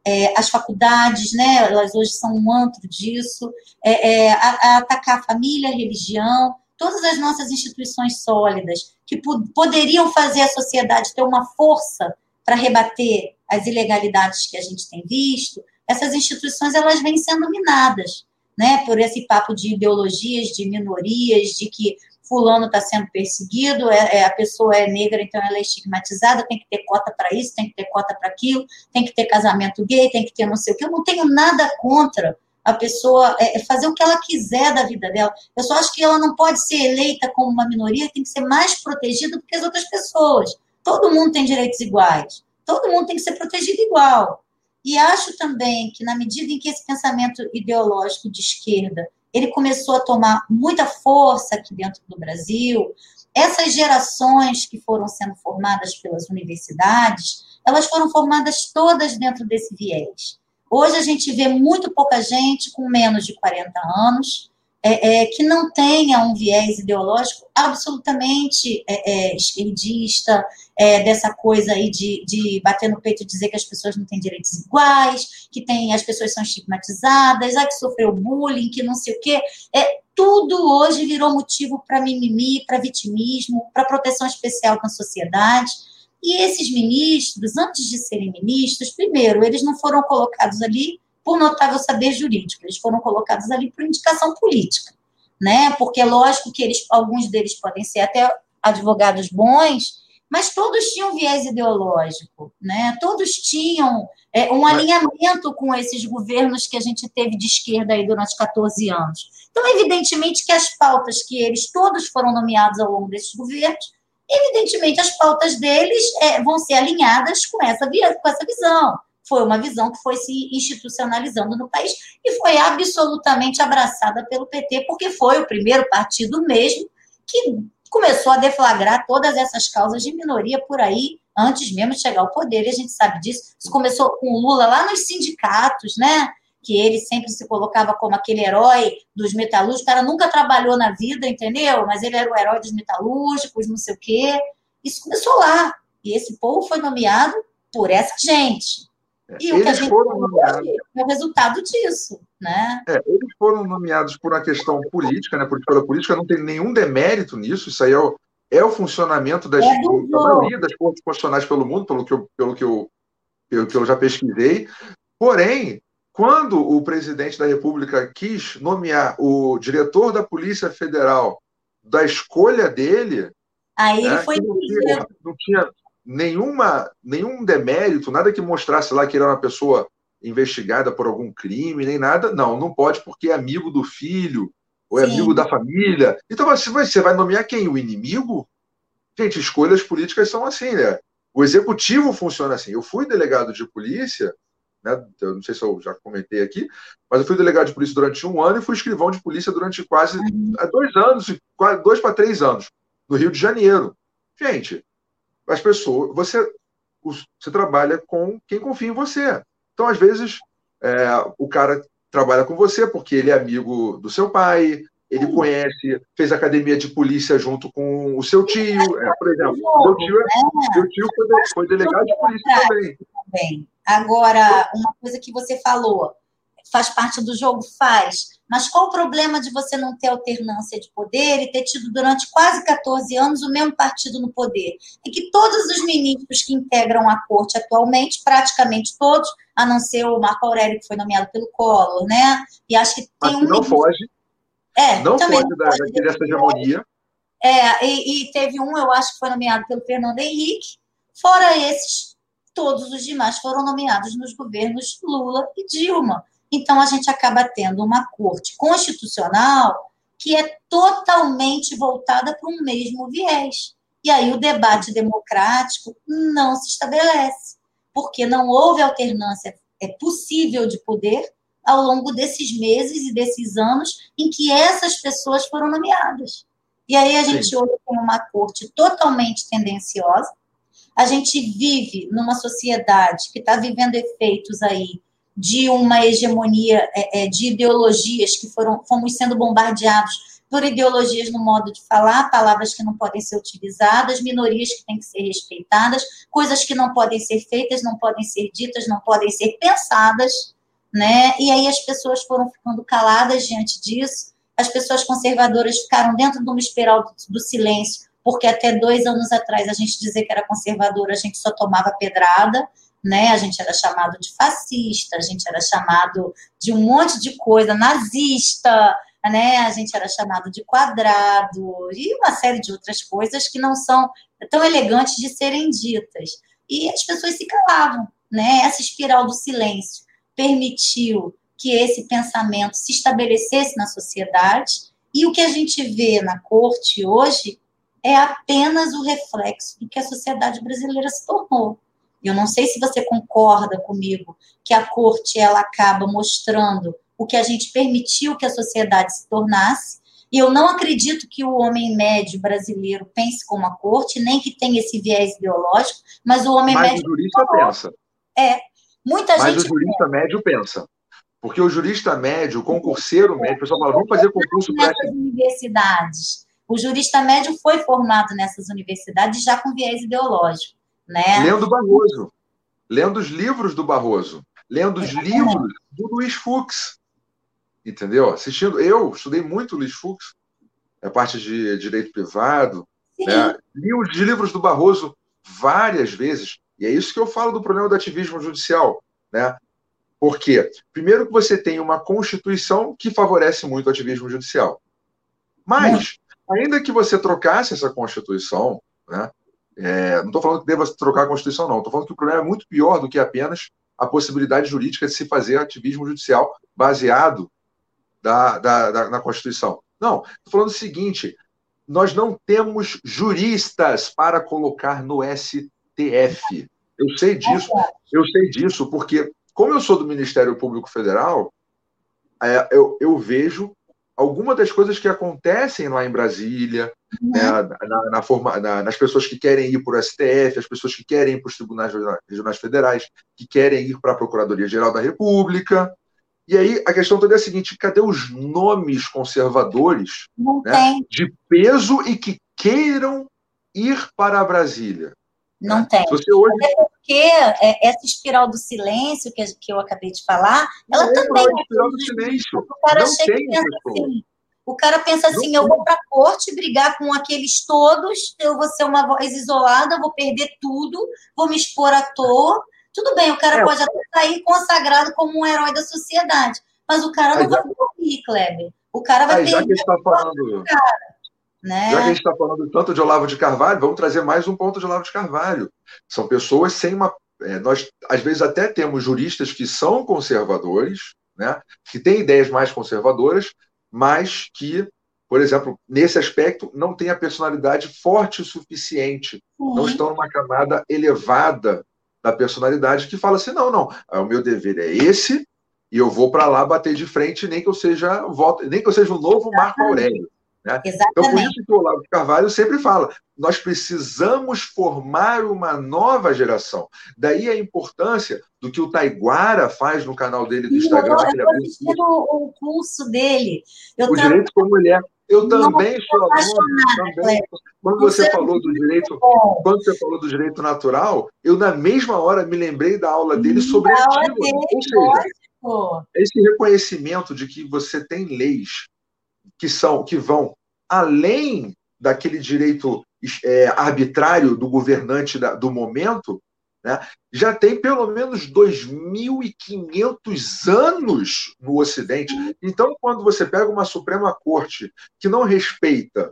é, as faculdades, né, elas hoje são um antro disso, é, é, a, a atacar a família, a religião, todas as nossas instituições sólidas que poderiam fazer a sociedade ter uma força para rebater as ilegalidades que a gente tem visto, essas instituições elas vêm sendo minadas né, por esse papo de ideologias, de minorias, de que fulano está sendo perseguido, é, é, a pessoa é negra, então ela é estigmatizada, tem que ter cota para isso, tem que ter cota para aquilo, tem que ter casamento gay, tem que ter não sei o que. Eu não tenho nada contra a pessoa é, é fazer o que ela quiser da vida dela. Eu só acho que ela não pode ser eleita como uma minoria, tem que ser mais protegida do que as outras pessoas. Todo mundo tem direitos iguais. Todo mundo tem que ser protegido igual. E acho também que na medida em que esse pensamento ideológico de esquerda ele começou a tomar muita força aqui dentro do Brasil, essas gerações que foram sendo formadas pelas universidades, elas foram formadas todas dentro desse viés. Hoje a gente vê muito pouca gente com menos de 40 anos é, é, que não tenha um viés ideológico absolutamente é, é esquerdista, é, dessa coisa aí de, de bater no peito e dizer que as pessoas não têm direitos iguais, que tem, as pessoas são estigmatizadas, ah, que sofreu bullying, que não sei o quê. É, tudo hoje virou motivo para mimimi, para vitimismo, para proteção especial na sociedade. E esses ministros, antes de serem ministros, primeiro, eles não foram colocados ali por notável saber jurídico. Eles foram colocados ali por indicação política, né? Porque é lógico que eles, alguns deles podem ser até advogados bons, mas todos tinham viés ideológico, né? Todos tinham é, um alinhamento com esses governos que a gente teve de esquerda aí durante 14 anos. Então, evidentemente que as pautas que eles todos foram nomeados ao longo desses governos, evidentemente as pautas deles é, vão ser alinhadas com essa, com essa visão. Foi uma visão que foi se institucionalizando no país e foi absolutamente abraçada pelo PT, porque foi o primeiro partido mesmo que começou a deflagrar todas essas causas de minoria por aí, antes mesmo de chegar ao poder, e a gente sabe disso. Isso começou com o Lula lá nos sindicatos, né? Que ele sempre se colocava como aquele herói dos metalúrgicos. O cara nunca trabalhou na vida, entendeu? Mas ele era o herói dos metalúrgicos, não sei o quê. Isso começou lá. E esse povo foi nomeado por essa gente. E eles o que a gente foram nomeados. é o resultado disso, né? É, eles foram nomeados por uma questão política, né? Porque pela política não tem nenhum demérito nisso. Isso aí é o, é o funcionamento das, é da maioria das cortes constitucionais pelo mundo, pelo que, eu, pelo, que eu, pelo que eu já pesquisei. Porém, quando o presidente da República quis nomear o diretor da Polícia Federal da escolha dele. Aí né, ele foi não tinha, não tinha nenhuma, nenhum demérito, nada que mostrasse lá que ele era uma pessoa investigada por algum crime, nem nada. Não, não pode porque é amigo do filho, ou é Sim. amigo da família. Então você vai nomear quem? O inimigo? Gente, escolhas políticas são assim, né? O executivo funciona assim. Eu fui delegado de polícia, né? Eu não sei se eu já comentei aqui, mas eu fui delegado de polícia durante um ano e fui escrivão de polícia durante quase uhum. dois anos, dois para três anos, no Rio de Janeiro. Gente, as pessoas, você, você trabalha com quem confia em você. Então, às vezes, é, o cara trabalha com você porque ele é amigo do seu pai, ele conhece, fez academia de polícia junto com o seu tio. É, por exemplo, meu tio, é, meu tio foi, foi delegado de polícia também. Agora, uma coisa que você falou, faz parte do jogo? Faz. Mas qual o problema de você não ter alternância de poder e ter tido durante quase 14 anos o mesmo partido no poder? É que todos os ministros que integram a corte atualmente, praticamente todos, a não ser o Marco Aurélio, que foi nomeado pelo Collor, né? E acho que tem Mas um. Não foge. É, não foge da, dessa hegemonia. É, e, e teve um, eu acho que foi nomeado pelo Fernando Henrique. Fora esses, todos os demais foram nomeados nos governos Lula e Dilma. Então, a gente acaba tendo uma corte constitucional que é totalmente voltada para um mesmo viés. E aí o debate democrático não se estabelece, porque não houve alternância é possível de poder ao longo desses meses e desses anos em que essas pessoas foram nomeadas. E aí a gente Sim. olha como uma corte totalmente tendenciosa. A gente vive numa sociedade que está vivendo efeitos aí de uma hegemonia é, é, de ideologias que foram fomos sendo bombardeados por ideologias no modo de falar, palavras que não podem ser utilizadas, minorias que têm que ser respeitadas, coisas que não podem ser feitas, não podem ser ditas, não podem ser pensadas, né? E aí as pessoas foram ficando caladas diante disso, as pessoas conservadoras ficaram dentro de uma espiral do, do silêncio, porque até dois anos atrás a gente dizer que era conservadora, a gente só tomava pedrada, né? A gente era chamado de fascista, a gente era chamado de um monte de coisa, nazista, né? A gente era chamado de quadrado e uma série de outras coisas que não são tão elegantes de serem ditas. E as pessoas se calavam, né? Essa espiral do silêncio permitiu que esse pensamento se estabelecesse na sociedade e o que a gente vê na corte hoje é apenas o reflexo do que a sociedade brasileira se tornou. Eu não sei se você concorda comigo que a corte ela acaba mostrando o que a gente permitiu que a sociedade se tornasse. E eu não acredito que o homem médio brasileiro pense como a corte, nem que tenha esse viés ideológico, mas o homem mas médio. o jurista pensa. É. Muita mas gente. o jurista pensa. médio pensa. Porque o jurista médio, o concurseiro médio, o pessoal fala, vamos fazer concurso para. Universidades. O jurista médio foi formado nessas universidades já com viés ideológico. Né? Lendo Barroso, lendo os livros do Barroso, lendo os é. livros do Luiz Fux, entendeu? Assistindo, eu estudei muito Luiz Fux, a parte de direito privado, né? li os livros do Barroso várias vezes, e é isso que eu falo do problema do ativismo judicial, né? Por quê? Primeiro que você tem uma Constituição que favorece muito o ativismo judicial. Mas, ainda que você trocasse essa Constituição, né, é, não estou falando que deva trocar a Constituição, não. Estou falando que o problema é muito pior do que apenas a possibilidade jurídica de se fazer ativismo judicial baseado da, da, da na Constituição. Não, estou falando o seguinte: nós não temos juristas para colocar no STF. Eu sei disso, eu sei disso, porque, como eu sou do Ministério Público Federal, é, eu, eu vejo algumas das coisas que acontecem lá em Brasília, uhum. né, na, na forma, na, nas pessoas que querem ir para o STF, as pessoas que querem ir para os tribunais regionais federais, que querem ir para a Procuradoria-Geral da República. E aí a questão toda é a seguinte: cadê os nomes conservadores né, de peso e que queiram ir para Brasília? Não tem. você hoje... Até porque é, essa espiral do silêncio que, que eu acabei de falar, ela não também é espiral do silêncio. O cara não chega e pensa assim. O cara pensa assim, não eu vou para a corte brigar com aqueles todos, eu vou ser uma voz isolada, vou perder tudo, vou me expor à toa. Tudo bem, o cara é. pode até sair consagrado como um herói da sociedade, mas o cara não vai morrer, Kleber. O cara vai perder. Já que está falando, cara. Né? Já que a gente está falando tanto de Olavo de Carvalho, vamos trazer mais um ponto de Olavo de Carvalho. São pessoas sem uma. É, nós, às vezes, até temos juristas que são conservadores, né, que têm ideias mais conservadoras, mas que, por exemplo, nesse aspecto, não têm a personalidade forte o suficiente. Sim. Não estão numa camada elevada da personalidade que fala assim: não, não, o meu dever é esse, e eu vou para lá bater de frente, nem que eu seja nem que eu seja o novo Marco Aurélio. Né? Então, por isso que o Olavo de Carvalho sempre fala: nós precisamos formar uma nova geração. Daí a importância do que o Taiguara faz no canal dele do Instagram. Eu estou assistindo o curso dele. Eu o tra... direito como mulher. Eu também sou aluno. Também. Quando você é falou do direito, quando você falou do direito natural, eu na mesma hora me lembrei da aula dele sobre a Ou seja, esse reconhecimento de que você tem leis que são que vão além daquele direito é, arbitrário do governante da, do momento, né, já tem pelo menos 2.500 anos no Ocidente. Então, quando você pega uma Suprema Corte que não respeita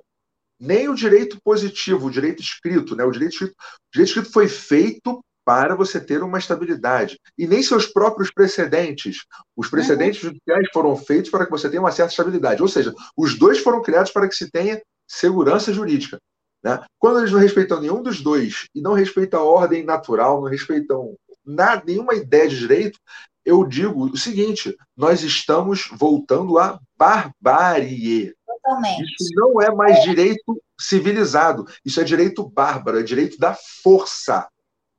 nem o direito positivo, o direito escrito, né, o direito escrito, o direito escrito foi feito para você ter uma estabilidade. E nem seus próprios precedentes. Os precedentes uhum. judiciais foram feitos para que você tenha uma certa estabilidade. Ou seja, os dois foram criados para que se tenha segurança jurídica. Né? Quando eles não respeitam nenhum dos dois e não respeitam a ordem natural, não respeitam nada, nenhuma ideia de direito, eu digo o seguinte: nós estamos voltando à barbárie. Totalmente. Isso não é mais direito civilizado, isso é direito bárbaro, é direito da força.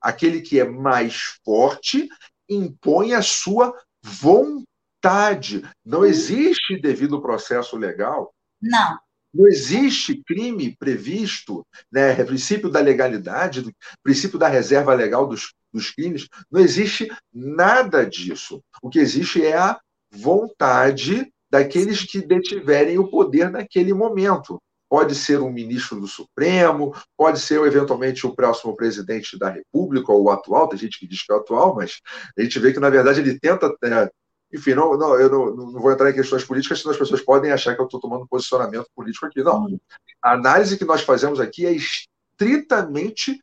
Aquele que é mais forte impõe a sua vontade. Não existe devido processo legal. Não. Não existe crime previsto, né? princípio da legalidade, do, princípio da reserva legal dos, dos crimes. Não existe nada disso. O que existe é a vontade daqueles que detiverem o poder naquele momento pode ser um ministro do Supremo, pode ser eventualmente o próximo presidente da República, ou o atual, tem gente que diz que é o atual, mas a gente vê que, na verdade, ele tenta. É, enfim, não, não, eu não, não, vou entrar em questões políticas, senão as pessoas podem achar que eu estou tomando posicionamento político aqui. Não. A análise que nós fazemos aqui é estritamente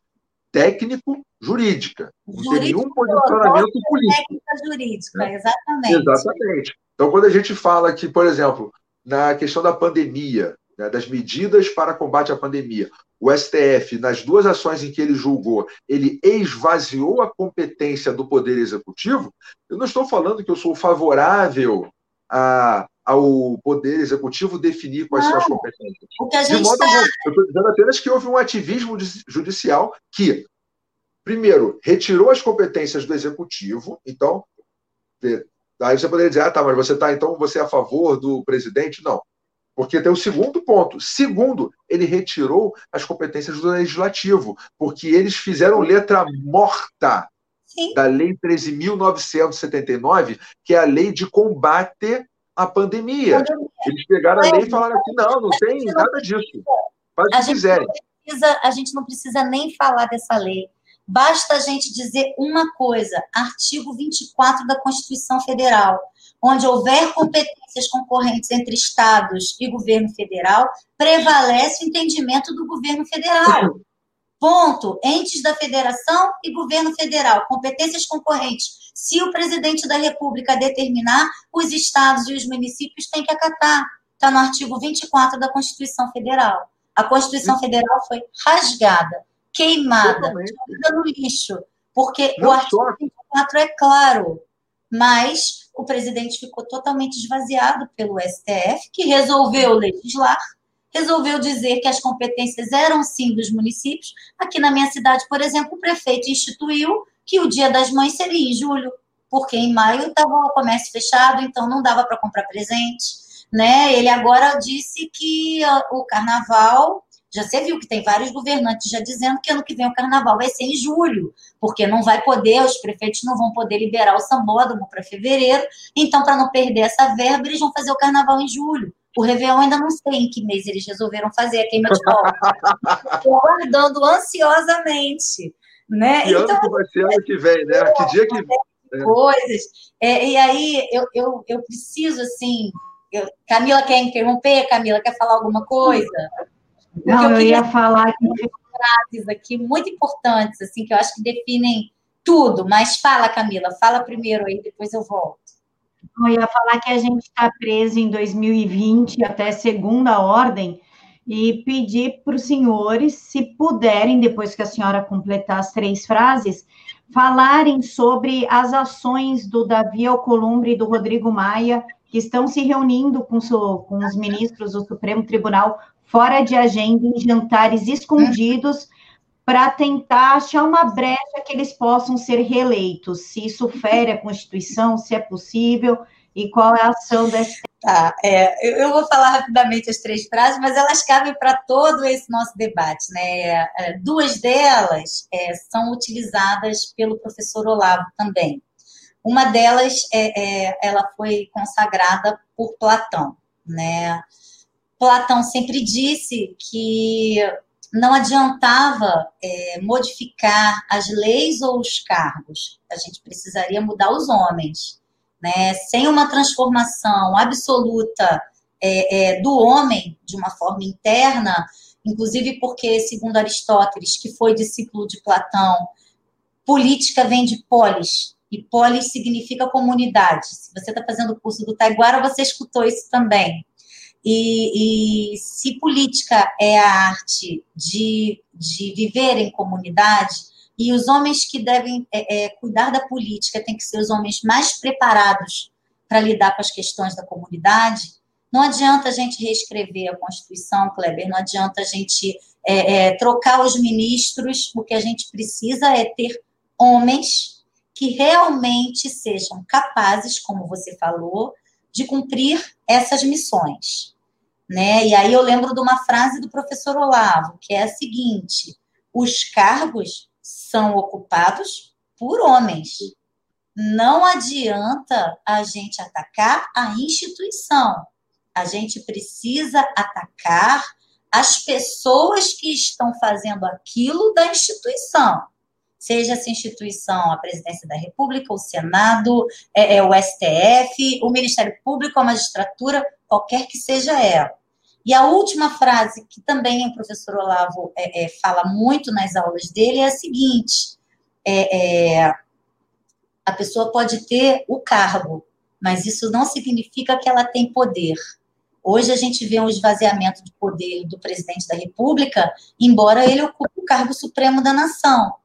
técnico-jurídica. Não tem nenhum posicionamento político. Técnica jurídica, exatamente. Exatamente. Então, quando a gente fala que, por exemplo, na questão da pandemia, né, das medidas para combate à pandemia. O STF, nas duas ações em que ele julgou, ele esvaziou a competência do Poder Executivo. Eu não estou falando que eu sou favorável a, ao Poder Executivo definir quais não, são as competências. O que a gente De modo tá... Eu estou dizendo apenas que houve um ativismo judicial que, primeiro, retirou as competências do Executivo. Então, aí você poderia dizer, ah, tá, mas você está, então, você é a favor do presidente? Não. Porque tem o segundo ponto. Segundo, ele retirou as competências do legislativo, porque eles fizeram letra morta Sim. da Lei 13.979, que é a lei de combate à pandemia. Eles pegaram a lei e falaram assim: não, não tem nada disso. Faz o que quiserem. a gente não precisa nem falar dessa lei. Basta a gente dizer uma coisa: artigo 24 da Constituição Federal. Onde houver competências concorrentes entre estados e governo federal, prevalece o entendimento do governo federal. Ponto. Entes da federação e governo federal, competências concorrentes. Se o presidente da República determinar, os estados e os municípios têm que acatar. Está no artigo 24 da Constituição Federal. A Constituição Federal foi rasgada, queimada, jogada no lixo, porque Não o artigo só. 24 é claro, mas o presidente ficou totalmente esvaziado pelo STF, que resolveu legislar resolveu dizer que as competências eram sim dos municípios. Aqui na minha cidade, por exemplo, o prefeito instituiu que o Dia das Mães seria em julho, porque em maio estava o comércio fechado, então não dava para comprar presente. Né? Ele agora disse que o carnaval, já você viu que tem vários governantes já dizendo que ano que vem o carnaval vai ser em julho, porque não vai poder, os prefeitos não vão poder liberar o sambódromo para fevereiro, então para não perder essa verba, eles vão fazer o carnaval em julho. O Réveillon ainda não sei em que mês eles resolveram fazer a queima de pau. Estou aguardando ansiosamente. Né? Que então, ano que vai ser ano que vem, né? Que dia que. É. Coisas. É, e aí, eu, eu, eu preciso, assim. Eu, Camila quer interromper? Camila, quer falar alguma coisa? Não, eu, eu ia falar que. frases aqui muito importantes, assim, que eu acho que definem tudo. Mas fala, Camila, fala primeiro aí, depois eu volto. Eu ia falar que a gente está preso em 2020 até segunda ordem e pedir para os senhores, se puderem, depois que a senhora completar as três frases, falarem sobre as ações do Davi Alcolumbre e do Rodrigo Maia, que estão se reunindo com, com os ministros do Supremo Tribunal fora de agenda, em jantares escondidos, para tentar achar uma brecha que eles possam ser reeleitos, se isso fere a Constituição, se é possível, e qual é a ação da Tá, é, eu vou falar rapidamente as três frases, mas elas cabem para todo esse nosso debate. Né? É, duas delas é, são utilizadas pelo professor Olavo também. Uma delas, é, é, ela foi consagrada por Platão. Né? Platão sempre disse que não adiantava é, modificar as leis ou os cargos, a gente precisaria mudar os homens. Né? Sem uma transformação absoluta é, é, do homem de uma forma interna, inclusive porque, segundo Aristóteles, que foi discípulo de Platão, política vem de polis, e polis significa comunidade. Se você está fazendo o curso do Taiguara, você escutou isso também. E, e se política é a arte de, de viver em comunidade, e os homens que devem é, é, cuidar da política têm que ser os homens mais preparados para lidar com as questões da comunidade, não adianta a gente reescrever a Constituição, Kleber, não adianta a gente é, é, trocar os ministros, o que a gente precisa é ter homens que realmente sejam capazes, como você falou, de cumprir essas missões né? E aí eu lembro de uma frase do professor Olavo, que é a seguinte: os cargos são ocupados por homens. Não adianta a gente atacar a instituição. A gente precisa atacar as pessoas que estão fazendo aquilo da instituição. Seja essa instituição a presidência da República, o Senado, é, é o STF, o Ministério Público, a magistratura, qualquer que seja ela. E a última frase, que também o professor Olavo é, é, fala muito nas aulas dele, é a seguinte: é, é, a pessoa pode ter o cargo, mas isso não significa que ela tem poder. Hoje a gente vê um esvaziamento de poder do presidente da República, embora ele ocupe o cargo supremo da nação.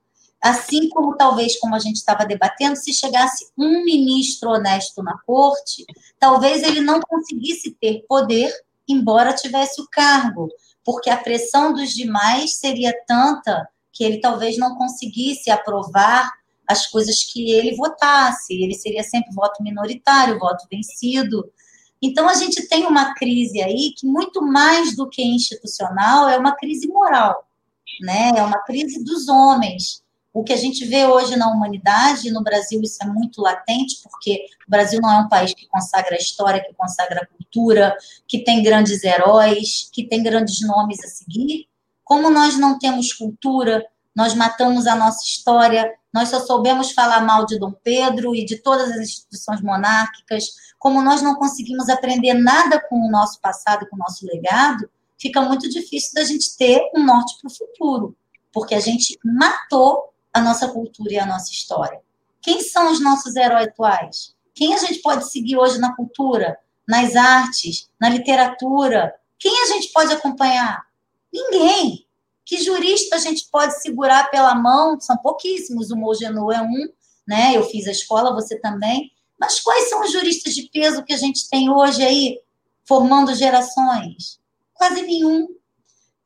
Assim como talvez, como a gente estava debatendo, se chegasse um ministro honesto na corte, talvez ele não conseguisse ter poder, embora tivesse o cargo, porque a pressão dos demais seria tanta que ele talvez não conseguisse aprovar as coisas que ele votasse. Ele seria sempre voto minoritário, voto vencido. Então a gente tem uma crise aí que muito mais do que institucional é uma crise moral, né? É uma crise dos homens o que a gente vê hoje na humanidade, e no Brasil isso é muito latente, porque o Brasil não é um país que consagra a história, que consagra a cultura, que tem grandes heróis, que tem grandes nomes a seguir. Como nós não temos cultura, nós matamos a nossa história, nós só soubemos falar mal de Dom Pedro e de todas as instituições monárquicas, como nós não conseguimos aprender nada com o nosso passado, com o nosso legado, fica muito difícil da gente ter um norte para o futuro, porque a gente matou a nossa cultura e a nossa história. Quem são os nossos heróis atuais? Quem a gente pode seguir hoje na cultura, nas artes, na literatura? Quem a gente pode acompanhar? Ninguém. Que jurista a gente pode segurar pela mão? São pouquíssimos. O Mogenu é um, né? Eu fiz a escola, você também. Mas quais são os juristas de peso que a gente tem hoje aí, formando gerações? Quase nenhum.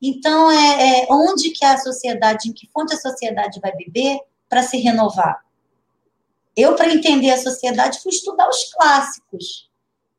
Então, é, é onde que a sociedade, em que fonte a sociedade vai beber para se renovar? Eu, para entender a sociedade, fui estudar os clássicos.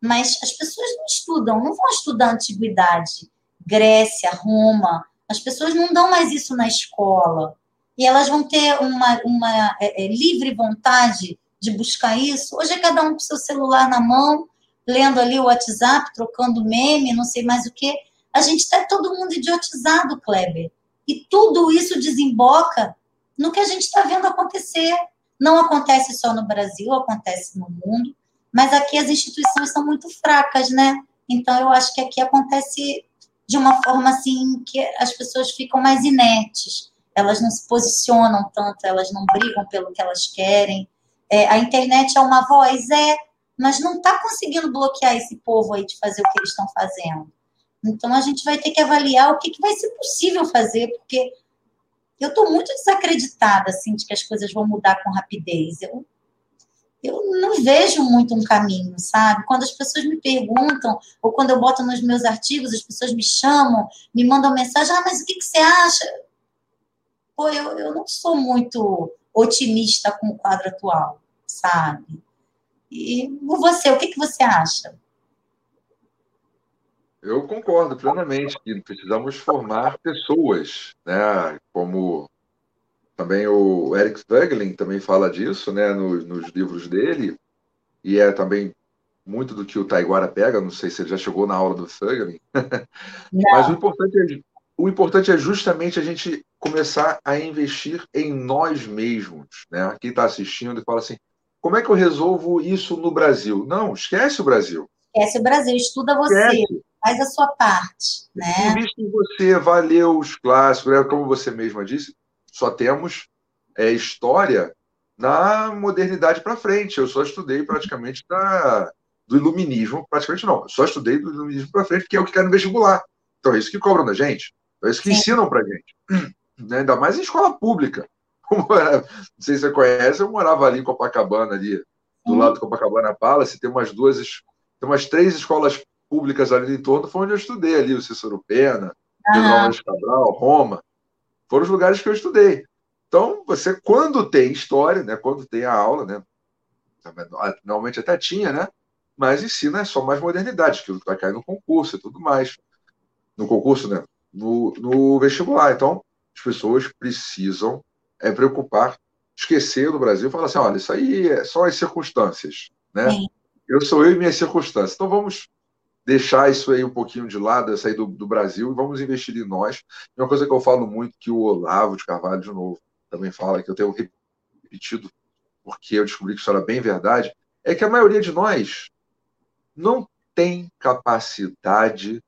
Mas as pessoas não estudam, não vão estudar a antiguidade, Grécia, Roma. As pessoas não dão mais isso na escola. E elas vão ter uma, uma é, é, livre vontade de buscar isso. Hoje é cada um com seu celular na mão, lendo ali o WhatsApp, trocando meme, não sei mais o que. A gente está todo mundo idiotizado, Kleber. E tudo isso desemboca no que a gente está vendo acontecer. Não acontece só no Brasil, acontece no mundo, mas aqui as instituições são muito fracas, né? Então eu acho que aqui acontece de uma forma assim que as pessoas ficam mais inertes, elas não se posicionam tanto, elas não brigam pelo que elas querem. É, a internet é uma voz, é, mas não está conseguindo bloquear esse povo aí de fazer o que eles estão fazendo. Então a gente vai ter que avaliar o que, que vai ser possível fazer, porque eu estou muito desacreditada assim de que as coisas vão mudar com rapidez. Eu, eu não vejo muito um caminho, sabe? Quando as pessoas me perguntam, ou quando eu boto nos meus artigos, as pessoas me chamam, me mandam mensagem, ah, mas o que, que você acha? Pô, eu, eu não sou muito otimista com o quadro atual, sabe? E você, o que, que você acha? Eu concordo plenamente que precisamos formar pessoas, né? Como também o Eric Voegelin também fala disso, né? Nos, nos livros dele e é também muito do que o Taiguara pega. Não sei se ele já chegou na aula do Voegelin, mas o importante é o importante é justamente a gente começar a investir em nós mesmos, né? Quem está assistindo e fala assim, como é que eu resolvo isso no Brasil? Não, esquece o Brasil. Esquece o Brasil, estuda você. Esquece faz a sua parte, né? Invista em você, valeu os clássicos, né? como você mesma disse, só temos é, história na modernidade para frente. Eu só estudei praticamente da, do iluminismo, praticamente não, eu só estudei do iluminismo para frente, que é o que quer no vestibular. Então é isso que cobram da gente, é isso que Sim. ensinam para gente, né? ainda mais em escola pública. Não sei se você conhece, eu morava ali em Copacabana, ali do lado de Copacabana Palace, tem umas duas, tem umas três escolas públicas ali em torno, foi onde eu estudei ali, o Cícero Pena, Pedro Alves Cabral, Roma. Foram os lugares que eu estudei. Então, você, quando tem história, né, quando tem a aula, né, normalmente até tinha, né, mas ensina é só mais modernidade, aquilo que vai cair no concurso e tudo mais. No concurso, né, no, no vestibular. Então, as pessoas precisam é, preocupar, esquecer do Brasil e falar assim, olha, isso aí é só as circunstâncias, né? Sim. Eu sou eu e minhas circunstâncias. Então, vamos deixar isso aí um pouquinho de lado, sair do, do Brasil e vamos investir em nós. E uma coisa que eu falo muito, que o Olavo de Carvalho, de novo, também fala, que eu tenho repetido, porque eu descobri que isso era bem verdade, é que a maioria de nós não tem capacidade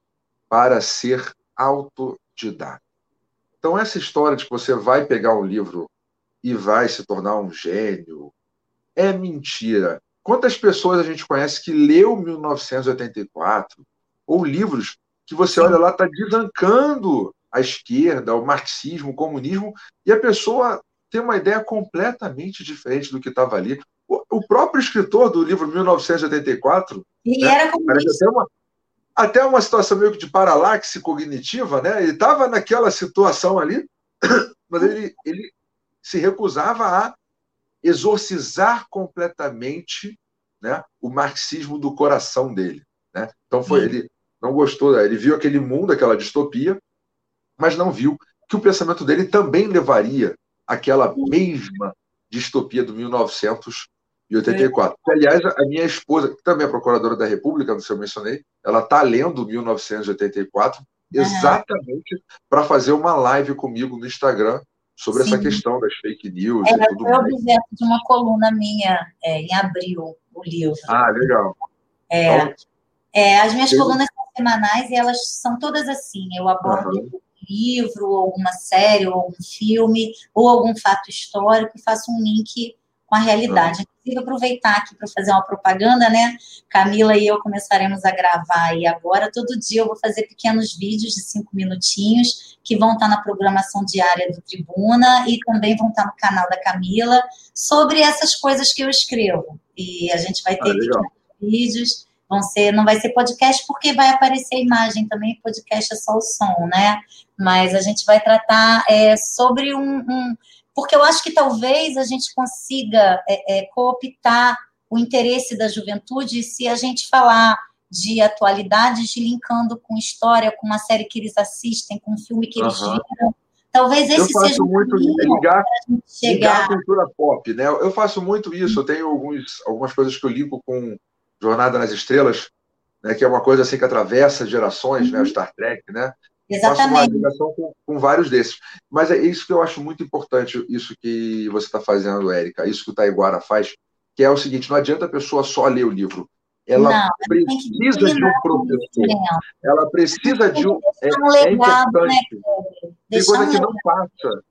para ser autodidata. Então, essa história de que você vai pegar um livro e vai se tornar um gênio é mentira. Quantas pessoas a gente conhece que leu 1984 ou livros que você olha lá está desancando a esquerda, o marxismo, o comunismo e a pessoa tem uma ideia completamente diferente do que estava ali. O, próprio escritor do livro 1984 e né, era comunista. Até uma, até uma situação meio que de paralaxe cognitiva, né? Ele estava naquela situação ali, mas ele, ele se recusava a exorcizar completamente né, o marxismo do coração dele. Né? Então foi ele não gostou, ele viu aquele mundo, aquela distopia, mas não viu que o pensamento dele também levaria àquela mesma distopia do 1984. É. Aliás, a minha esposa, que também é procuradora da República, não sei se eu mencionei, ela está lendo 1984 exatamente uhum. para fazer uma live comigo no Instagram sobre Sim. essa questão das fake news é, e tudo foi mais. objeto de uma coluna minha é, em abril, o livro. Ah, legal. É, então, é as minhas colunas são semanais e elas são todas assim. Eu abordo uhum. um livro, ou alguma série, ou algum filme, ou algum fato histórico e faço um link com a realidade. Inclusive, aproveitar aqui para fazer uma propaganda, né? Camila e eu começaremos a gravar aí agora. Todo dia eu vou fazer pequenos vídeos de cinco minutinhos que vão estar na programação diária do Tribuna e também vão estar no canal da Camila sobre essas coisas que eu escrevo. E a gente vai ter ah, vídeos. Vão ser, não vai ser podcast porque vai aparecer a imagem também, podcast é só o som, né? Mas a gente vai tratar é, sobre um, um porque eu acho que talvez a gente consiga é, é, cooptar o interesse da juventude se a gente falar de atualidades linkando com história, com uma série que eles assistem, com um filme que eles uhum. viram. Talvez esse eu faço muito ligar, ligar a cultura pop, né? Eu faço muito isso. Eu tenho alguns, algumas coisas que eu ligo com Jornada nas Estrelas, né? Que é uma coisa assim que atravessa gerações, uhum. né? O Star Trek, né? Exatamente. Faço uma ligação com, com, vários desses. Mas é isso que eu acho muito importante, isso que você está fazendo, Érica, isso que o Taiguara faz, que é o seguinte: não adianta a pessoa só ler o livro. Ela não, precisa de um professor. Ela precisa de um. É, é importante. Né, Tem coisa que não passa.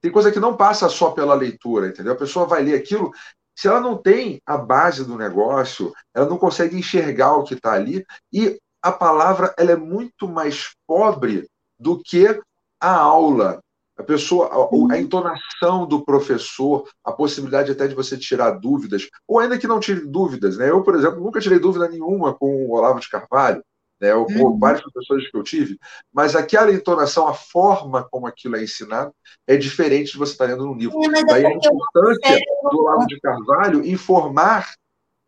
Tem coisa que não passa só pela leitura, entendeu? A pessoa vai ler aquilo. Se ela não tem a base do negócio, ela não consegue enxergar o que está ali. E a palavra ela é muito mais pobre do que a aula. A pessoa, a, a, uhum. entonação do professor, a possibilidade até de você tirar dúvidas, ou ainda que não tire dúvidas. Né? Eu, por exemplo, nunca tirei dúvida nenhuma com o Olavo de Carvalho, né? ou com uhum. vários professores que eu tive, mas aquela entonação, a forma como aquilo é ensinado, é diferente de você estar lendo no livro. É, Daí a importância do Olavo de Carvalho informar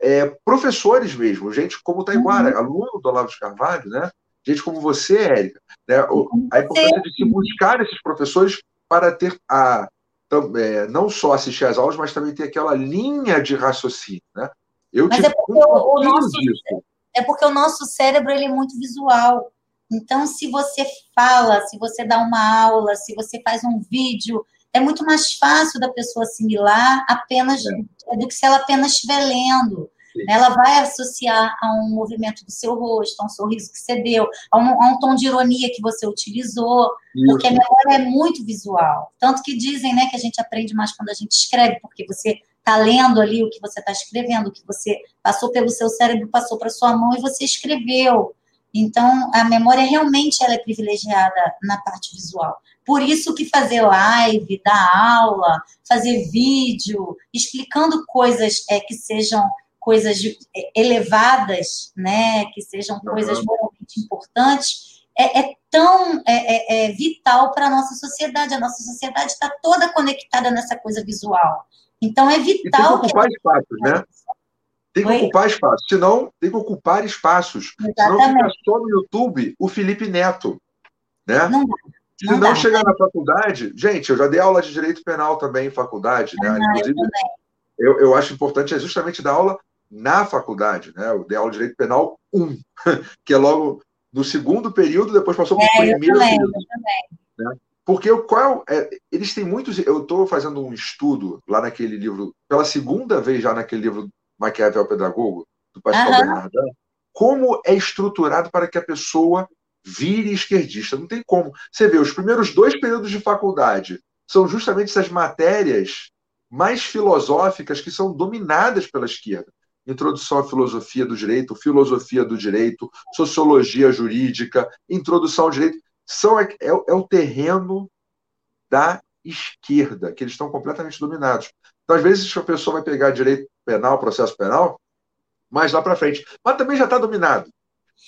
é, professores mesmo, gente como o Taiguara, uhum. aluno do Olavo de Carvalho, né? gente como você, Érica, né? a importância de se buscar esses professores para ter a é, não só assistir às aulas, mas também ter aquela linha de raciocínio, né? Eu mas é porque um o, nosso disso. é porque o nosso cérebro ele é muito visual. Então, se você fala, se você dá uma aula, se você faz um vídeo, é muito mais fácil da pessoa assimilar apenas é. do que se ela apenas estiver lendo. Sim. Ela vai associar a um movimento do seu rosto, a um sorriso que você deu, a um, a um tom de ironia que você utilizou, Isso. porque a memória é muito visual. Tanto que dizem né, que a gente aprende mais quando a gente escreve, porque você está lendo ali o que você está escrevendo, o que você passou pelo seu cérebro, passou para sua mão e você escreveu. Então, a memória realmente ela é privilegiada na parte visual. Por isso que fazer live, dar aula, fazer vídeo, explicando coisas é, que sejam coisas é, elevadas, né, que sejam coisas moralmente importantes, é, é tão é, é, é vital para a nossa sociedade. A nossa sociedade está toda conectada nessa coisa visual. Então é vital. E tem que que espaços, né? Tem que Oi? ocupar espaços. Senão, tem que ocupar espaços. Exatamente. Senão fica só no YouTube o Felipe Neto. Né? Não. Se não, não chegar na faculdade, gente, eu já dei aula de direito penal também em faculdade, né? Ah, Inclusive, eu, eu, eu, acho importante é justamente dar aula na faculdade, né? Eu dei aula de direito penal 1, que é logo no segundo período, depois passou para o é, primeiro também, período. Né? Porque o qual é, eles têm muitos. Eu estou fazendo um estudo lá naquele livro, pela segunda vez já naquele livro Maquiavel Pedagogo, do Pascal uhum. Bernardin, como é estruturado para que a pessoa vire esquerdista. Não tem como. Você vê, os primeiros dois períodos de faculdade são justamente essas matérias mais filosóficas que são dominadas pela esquerda. Introdução à filosofia do direito, filosofia do direito, sociologia jurídica, introdução ao direito. São, é, é, é o terreno da esquerda, que eles estão completamente dominados. Então, às vezes, a pessoa vai pegar direito penal, processo penal, mais lá para frente. Mas também já está dominado.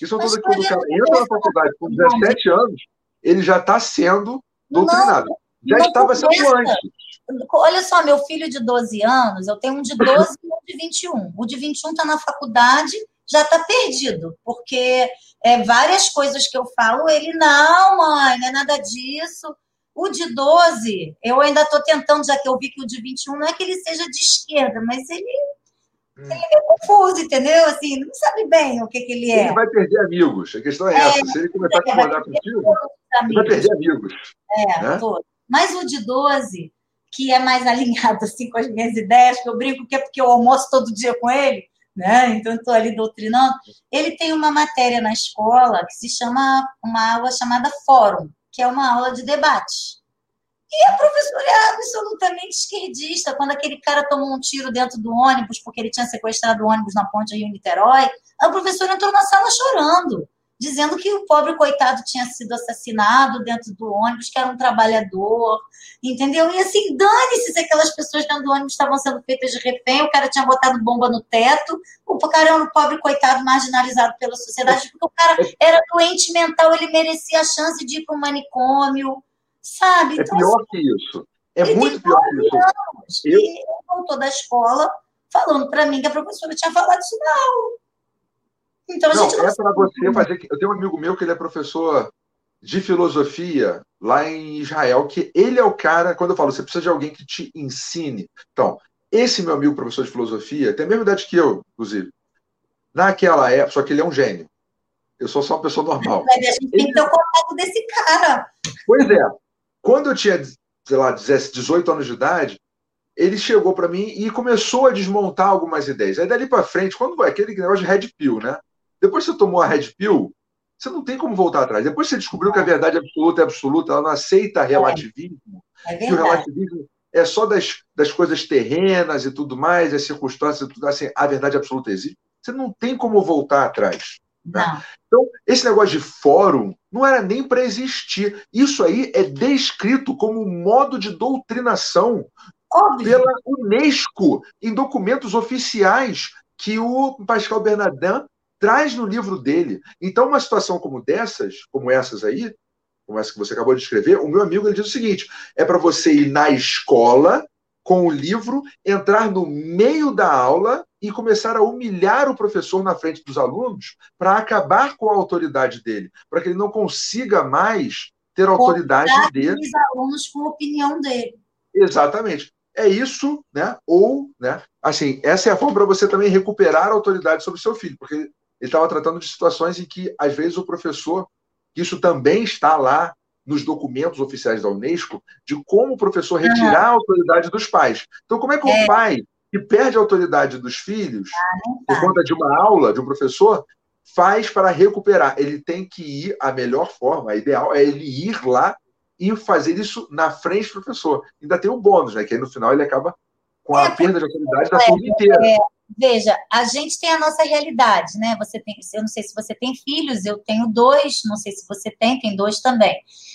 Isso é tudo quando o cara entra na faculdade com 17 anos, ele já está sendo doutrinado. Já estava sendo antes. Olha só, meu filho de 12 anos, eu tenho um de 12 e um de 21. O de 21 está na faculdade, já está perdido, porque é, várias coisas que eu falo, ele, não, mãe, não é nada disso. O de 12, eu ainda estou tentando, já que eu vi que o de 21 não é que ele seja de esquerda, mas ele ele é confuso, entendeu? Assim, não sabe bem o que, que ele é. Ele vai perder amigos. A questão é, é essa. Se ele começar a concordar contigo, ele vai perder amigos. É, né? Mas o de 12, que é mais alinhado assim com as minhas ideias, que eu brinco que é porque eu almoço todo dia com ele, né? Então estou ali doutrinando. Ele tem uma matéria na escola que se chama uma aula chamada Fórum, que é uma aula de debate. E a professora é absolutamente esquerdista. Quando aquele cara tomou um tiro dentro do ônibus, porque ele tinha sequestrado o ônibus na ponte Rio-Niterói, a professora entrou na sala chorando dizendo que o pobre coitado tinha sido assassinado dentro do ônibus, que era um trabalhador, entendeu? E assim, dane-se se aquelas pessoas dentro do ônibus estavam sendo feitas de refém, o cara tinha botado bomba no teto, o cara era um pobre coitado marginalizado pela sociedade, porque o cara era doente mental, ele merecia a chance de ir para um manicômio, sabe? É então, pior assim, que isso. É muito pior que isso. Anos, eu... E ele voltou da escola falando para mim que a professora tinha falado isso na aula. Então, a não, gente não é para você fazer. Eu tenho um amigo meu que ele é professor de filosofia lá em Israel, que ele é o cara, quando eu falo, você precisa de alguém que te ensine. Então, esse meu amigo professor de filosofia tem a mesma idade que eu, inclusive. Naquela época, só que ele é um gênio. Eu sou só uma pessoa normal. Mas a gente tem que ter o contato desse cara. Pois é. Quando eu tinha, sei lá, 18 anos de idade, ele chegou para mim e começou a desmontar algumas ideias. Aí dali para frente, quando vai aquele negócio de red pill, né? Depois que você tomou a Red Pill, você não tem como voltar atrás. Depois que você descobriu que a verdade absoluta é absoluta, ela não aceita relativismo, é. que o relativismo é só das, das coisas terrenas e tudo mais, as circunstâncias e tudo assim, a verdade absoluta existe. Você não tem como voltar atrás. Né? Então, esse negócio de fórum não era nem para existir. Isso aí é descrito como um modo de doutrinação Óbvio. pela Unesco em documentos oficiais que o Pascal Bernardin traz no livro dele. Então, uma situação como dessas, como essas aí, como essa que você acabou de escrever, o meu amigo ele diz o seguinte: é para você ir na escola com o livro, entrar no meio da aula e começar a humilhar o professor na frente dos alunos para acabar com a autoridade dele, para que ele não consiga mais ter a autoridade dele. os alunos com a opinião dele. Exatamente. É isso, né? Ou, né? Assim, essa é a forma para você também recuperar a autoridade sobre o seu filho, porque ele estava tratando de situações em que, às vezes, o professor, isso também está lá nos documentos oficiais da Unesco, de como o professor retirar a autoridade dos pais. Então, como é que é. o pai, que perde a autoridade dos filhos, ah, por conta de uma aula de um professor, faz para recuperar? Ele tem que ir, a melhor forma, a ideal é ele ir lá e fazer isso na frente do professor. Ainda tem o bônus, né? Que aí no final ele acaba com a é, perda de autoridade da turma inteira. Veja, a gente tem a nossa realidade, né? Você tem, eu não sei se você tem filhos, eu tenho dois, não sei se você tem, tem dois também.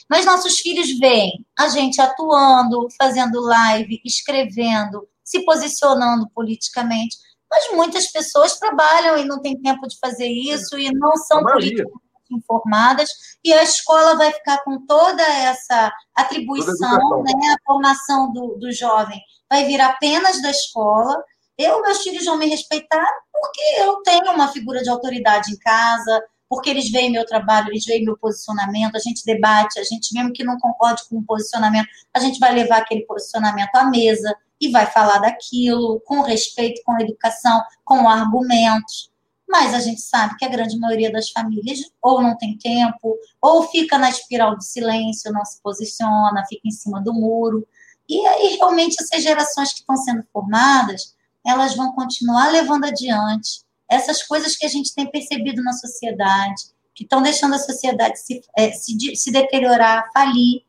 Mas nossos filhos veem a gente atuando, fazendo live, escrevendo, se posicionando politicamente. Mas muitas pessoas trabalham e não têm tempo de fazer isso e não são politicamente informadas, e a escola vai ficar com toda essa atribuição, né? A formação do, do jovem vai vir apenas da escola eu, meus filhos vão me respeitar porque eu tenho uma figura de autoridade em casa, porque eles veem meu trabalho, eles veem meu posicionamento, a gente debate, a gente, mesmo que não concorde com o posicionamento, a gente vai levar aquele posicionamento à mesa e vai falar daquilo com respeito, com educação, com argumentos. Mas a gente sabe que a grande maioria das famílias ou não tem tempo, ou fica na espiral do silêncio, não se posiciona, fica em cima do muro. E aí, realmente, essas gerações que estão sendo formadas, elas vão continuar levando adiante essas coisas que a gente tem percebido na sociedade, que estão deixando a sociedade se, é, se, se deteriorar, falir,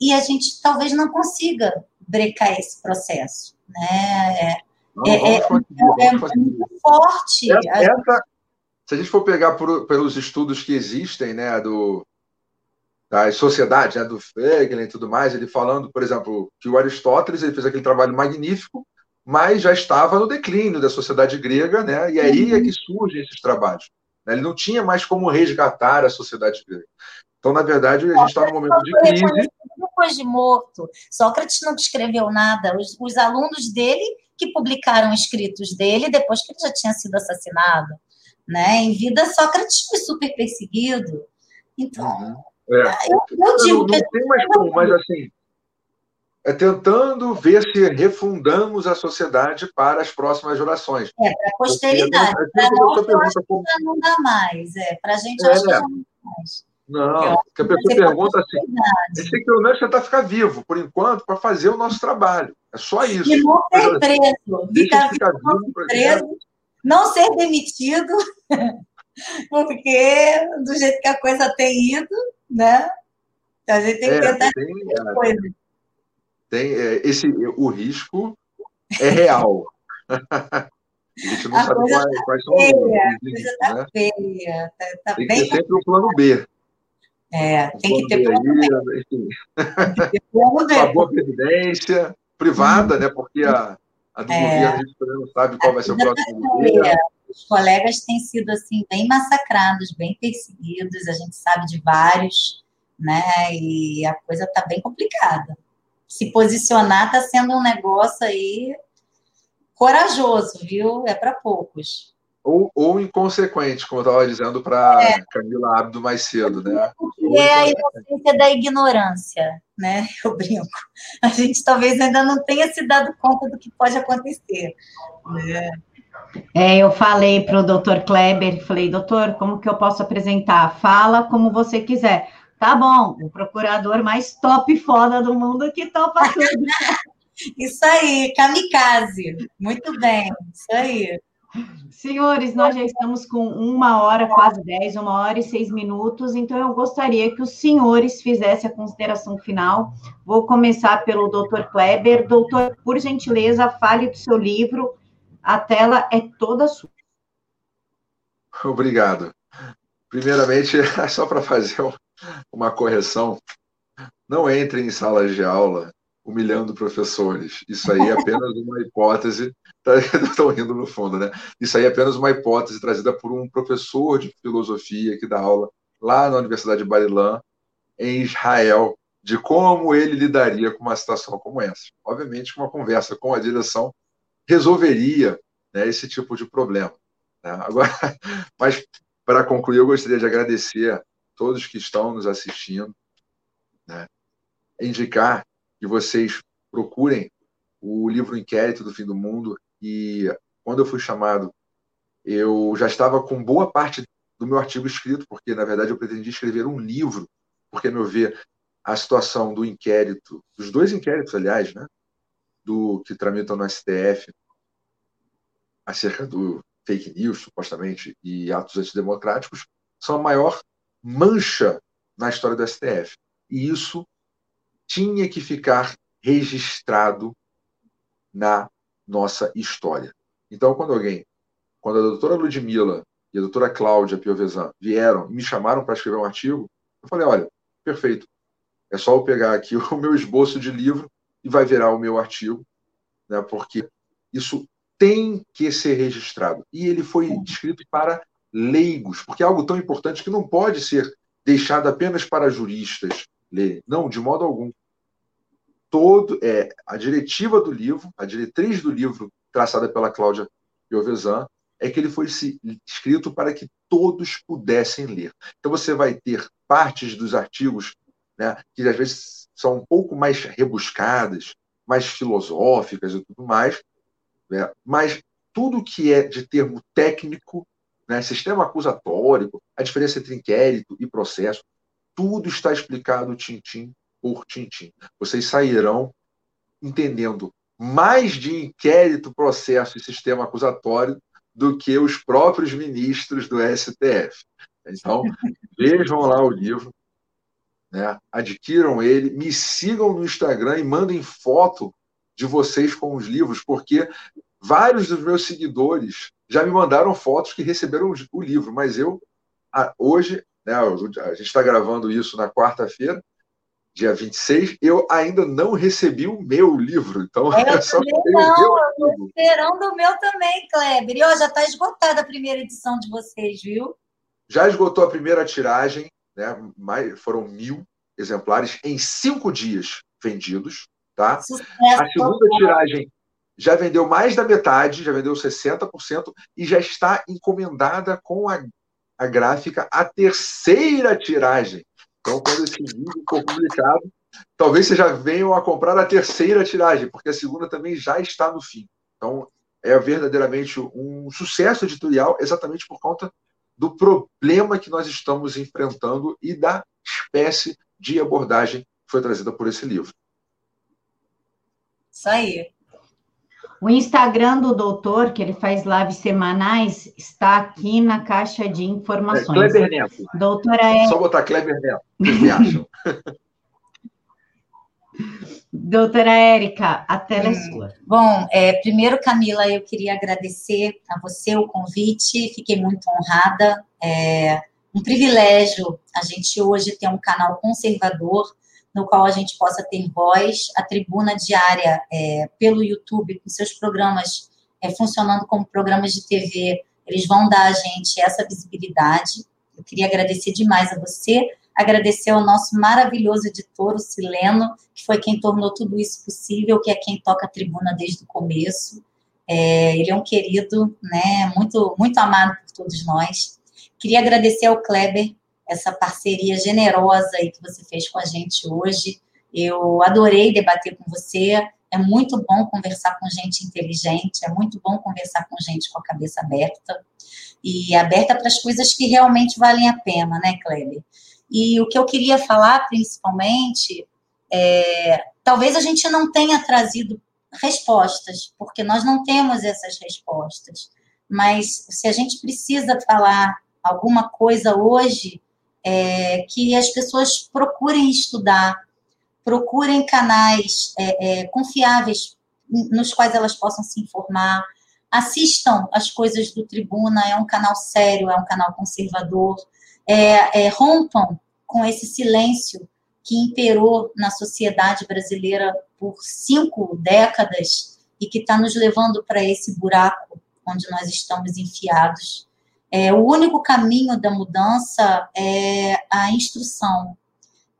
e a gente talvez não consiga brecar esse processo. Né? É, não, é, é, é, muito forte. Essa, se a gente for pegar por, pelos estudos que existem, né, do, das sociedades, né, do Fegel e tudo mais, ele falando, por exemplo, que o Aristóteles ele fez aquele trabalho magnífico mas já estava no declínio da sociedade grega, né? E aí é que surgem esses trabalhos. Né? Ele não tinha mais como resgatar a sociedade grega. Então, na verdade, a gente está num momento de crise. Depois de morto, Sócrates não escreveu nada. Os, os, alunos dele que publicaram escritos dele depois que ele já tinha sido assassinado. Né? Em vida, Sócrates foi super perseguido. Então, uhum. é. eu, eu, digo não, não que. Tem mais como, mas assim, é tentando ver se refundamos a sociedade para as próximas gerações. É, para a posteridade. Para nós, pergunta, como... não dá mais. É, para a gente, é, acho que não dá mais. Não, porque a pessoa pergunta assim: esse equipamento tentar ficar vivo, por enquanto, para fazer o nosso trabalho. É só isso. E não ser preso. Ficar, ficar vivo, preso, não ser demitido, porque do jeito que a coisa tem ido, né? A gente tem que é, tentar tem, é, coisa. Tem, é, esse, o risco é real. A gente não a sabe quais, tá quais são os riscos. Tá né? feia. Tá, tá tem que ter sempre o um plano B. É, tem que ter plano B. Enfim. Uma boa previdência privada, hum. né? Porque a, a do é. governo a gente não sabe qual vai ser o próximo dia. Os colegas têm sido assim bem massacrados, bem perseguidos, a gente sabe de vários, né? E a coisa está bem complicada. Se posicionar está sendo um negócio aí corajoso, viu? É para poucos. Ou, ou, inconsequente, como eu estava dizendo para é. Camila Abdo mais cedo, né? É a inocência da ignorância, né? Eu brinco. A gente talvez ainda não tenha se dado conta do que pode acontecer. Né? É, eu falei para o doutor Kleber, falei, doutor, como que eu posso apresentar? Fala como você quiser. Tá bom, o procurador mais top foda do mundo que topa tudo. isso aí, kamikaze. Muito bem, isso aí. Senhores, nós já estamos com uma hora, quase dez, uma hora e seis minutos, então eu gostaria que os senhores fizessem a consideração final. Vou começar pelo doutor Kleber. Doutor, por gentileza, fale do seu livro. A tela é toda sua. Obrigado. Primeiramente, só para fazer uma correção, não entre em salas de aula humilhando professores. Isso aí é apenas uma hipótese. Estão rindo no fundo, né? Isso aí é apenas uma hipótese trazida por um professor de filosofia que dá aula lá na Universidade de Barilã, em Israel, de como ele lidaria com uma situação como essa. Obviamente, uma conversa com a direção resolveria né, esse tipo de problema. Né? Agora, mas para concluir, eu gostaria de agradecer todos que estão nos assistindo, né? indicar que vocês procurem o livro Inquérito do Fim do Mundo. E quando eu fui chamado, eu já estava com boa parte do meu artigo escrito, porque na verdade eu pretendia escrever um livro, porque, a meu ver, a situação do inquérito, dos dois inquéritos, aliás, né, do que tramitam no STF acerca do fake news, supostamente, e atos antidemocráticos, são a maior mancha na história do STF. E isso tinha que ficar registrado na nossa história. Então, quando alguém, quando a doutora Ludmilla e a doutora Cláudia Piovesan vieram e me chamaram para escrever um artigo, eu falei, olha, perfeito, é só eu pegar aqui o meu esboço de livro e vai virar o meu artigo, né, porque isso tem que ser registrado. E ele foi escrito para leigos, porque é algo tão importante que não pode ser deixado apenas para juristas, ler. Não, de modo algum. Todo, é, a diretiva do livro, a diretriz do livro traçada pela Cláudia Piovesan, é que ele foi escrito para que todos pudessem ler. Então você vai ter partes dos artigos né, que às vezes são um pouco mais rebuscadas, mais filosóficas e tudo mais, né, mas tudo que é de termo técnico, né, sistema acusatório, a diferença entre inquérito e processo, tudo está explicado tintim por tintim. Vocês sairão entendendo mais de inquérito, processo e sistema acusatório do que os próprios ministros do STF. Então, vejam lá o livro, né? adquiram ele, me sigam no Instagram e mandem foto de vocês com os livros, porque vários dos meus seguidores já me mandaram fotos que receberam o livro, mas eu, hoje, né, a gente está gravando isso na quarta-feira, dia 26, eu ainda não recebi o meu livro. Então, eu é só não, estou esperando o meu também, Kleber. E ó, já está esgotada a primeira edição de vocês, viu? Já esgotou a primeira tiragem, né? Mais, foram mil exemplares em cinco dias vendidos. Tá? Sucesso, a segunda tiragem já vendeu mais da metade, já vendeu 60%, e já está encomendada com a a gráfica a terceira tiragem. Então, quando esse vídeo for publicado, talvez vocês já venham a comprar a terceira tiragem, porque a segunda também já está no fim. Então, é verdadeiramente um sucesso editorial, exatamente por conta do problema que nós estamos enfrentando e da espécie de abordagem que foi trazida por esse livro. Isso aí. O Instagram do doutor, que ele faz lives semanais, está aqui na caixa de informações. É, Kleber Neto. Doutora é... Só botar Kleber Neto, o que vocês acham? Doutora Érica, a tela é hum. sua. Bom, é, primeiro, Camila, eu queria agradecer a você o convite, fiquei muito honrada. É um privilégio a gente hoje ter um canal conservador no qual a gente possa ter voz, a tribuna diária é, pelo YouTube, com seus programas é, funcionando como programas de TV, eles vão dar a gente essa visibilidade. Eu queria agradecer demais a você, agradecer ao nosso maravilhoso editor, o Sileno, que foi quem tornou tudo isso possível, que é quem toca a tribuna desde o começo. É, ele é um querido, né, muito, muito amado por todos nós. Queria agradecer ao Kleber essa parceria generosa aí que você fez com a gente hoje. Eu adorei debater com você. É muito bom conversar com gente inteligente, é muito bom conversar com gente com a cabeça aberta e aberta para as coisas que realmente valem a pena, né, Kleber? E o que eu queria falar, principalmente, é, talvez a gente não tenha trazido respostas, porque nós não temos essas respostas. Mas se a gente precisa falar alguma coisa hoje, é, que as pessoas procurem estudar, procurem canais é, é, confiáveis nos quais elas possam se informar, assistam as coisas do Tribuna, é um canal sério, é um canal conservador, é, é, rompam com esse silêncio que imperou na sociedade brasileira por cinco décadas e que está nos levando para esse buraco onde nós estamos enfiados. É, o único caminho da mudança é a instrução.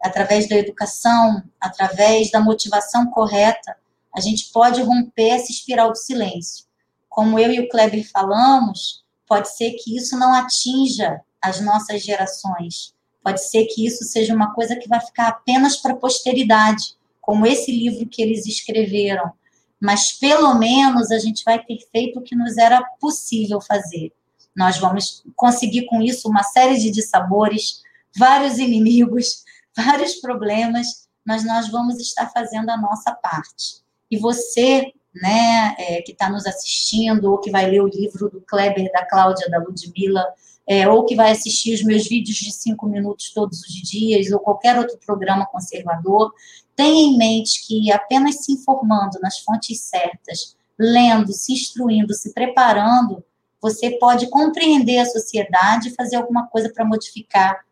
Através da educação, através da motivação correta, a gente pode romper essa espiral do silêncio. Como eu e o Kleber falamos, pode ser que isso não atinja as nossas gerações. Pode ser que isso seja uma coisa que vai ficar apenas para a posteridade, como esse livro que eles escreveram. Mas pelo menos a gente vai ter feito o que nos era possível fazer. Nós vamos conseguir com isso uma série de dissabores, vários inimigos, vários problemas, mas nós vamos estar fazendo a nossa parte. E você, né, é, que está nos assistindo, ou que vai ler o livro do Kleber, da Cláudia, da Ludmilla, é, ou que vai assistir os meus vídeos de cinco minutos todos os dias, ou qualquer outro programa conservador, tenha em mente que apenas se informando nas fontes certas, lendo, se instruindo, se preparando, você pode compreender a sociedade e fazer alguma coisa para modificar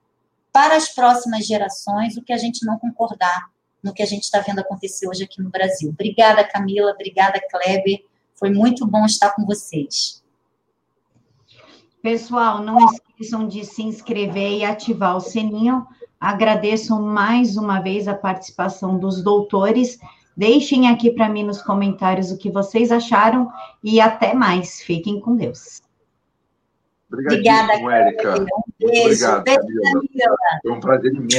para as próximas gerações o que a gente não concordar no que a gente está vendo acontecer hoje aqui no Brasil. Obrigada, Camila, obrigada, Kleber. Foi muito bom estar com vocês. Pessoal, não esqueçam de se inscrever e ativar o sininho. Agradeço mais uma vez a participação dos doutores. Deixem aqui para mim nos comentários o que vocês acharam e até mais. Fiquem com Deus. Obrigada, Érica. Um beijo. Obrigado, Camila. Foi um prazer imenso.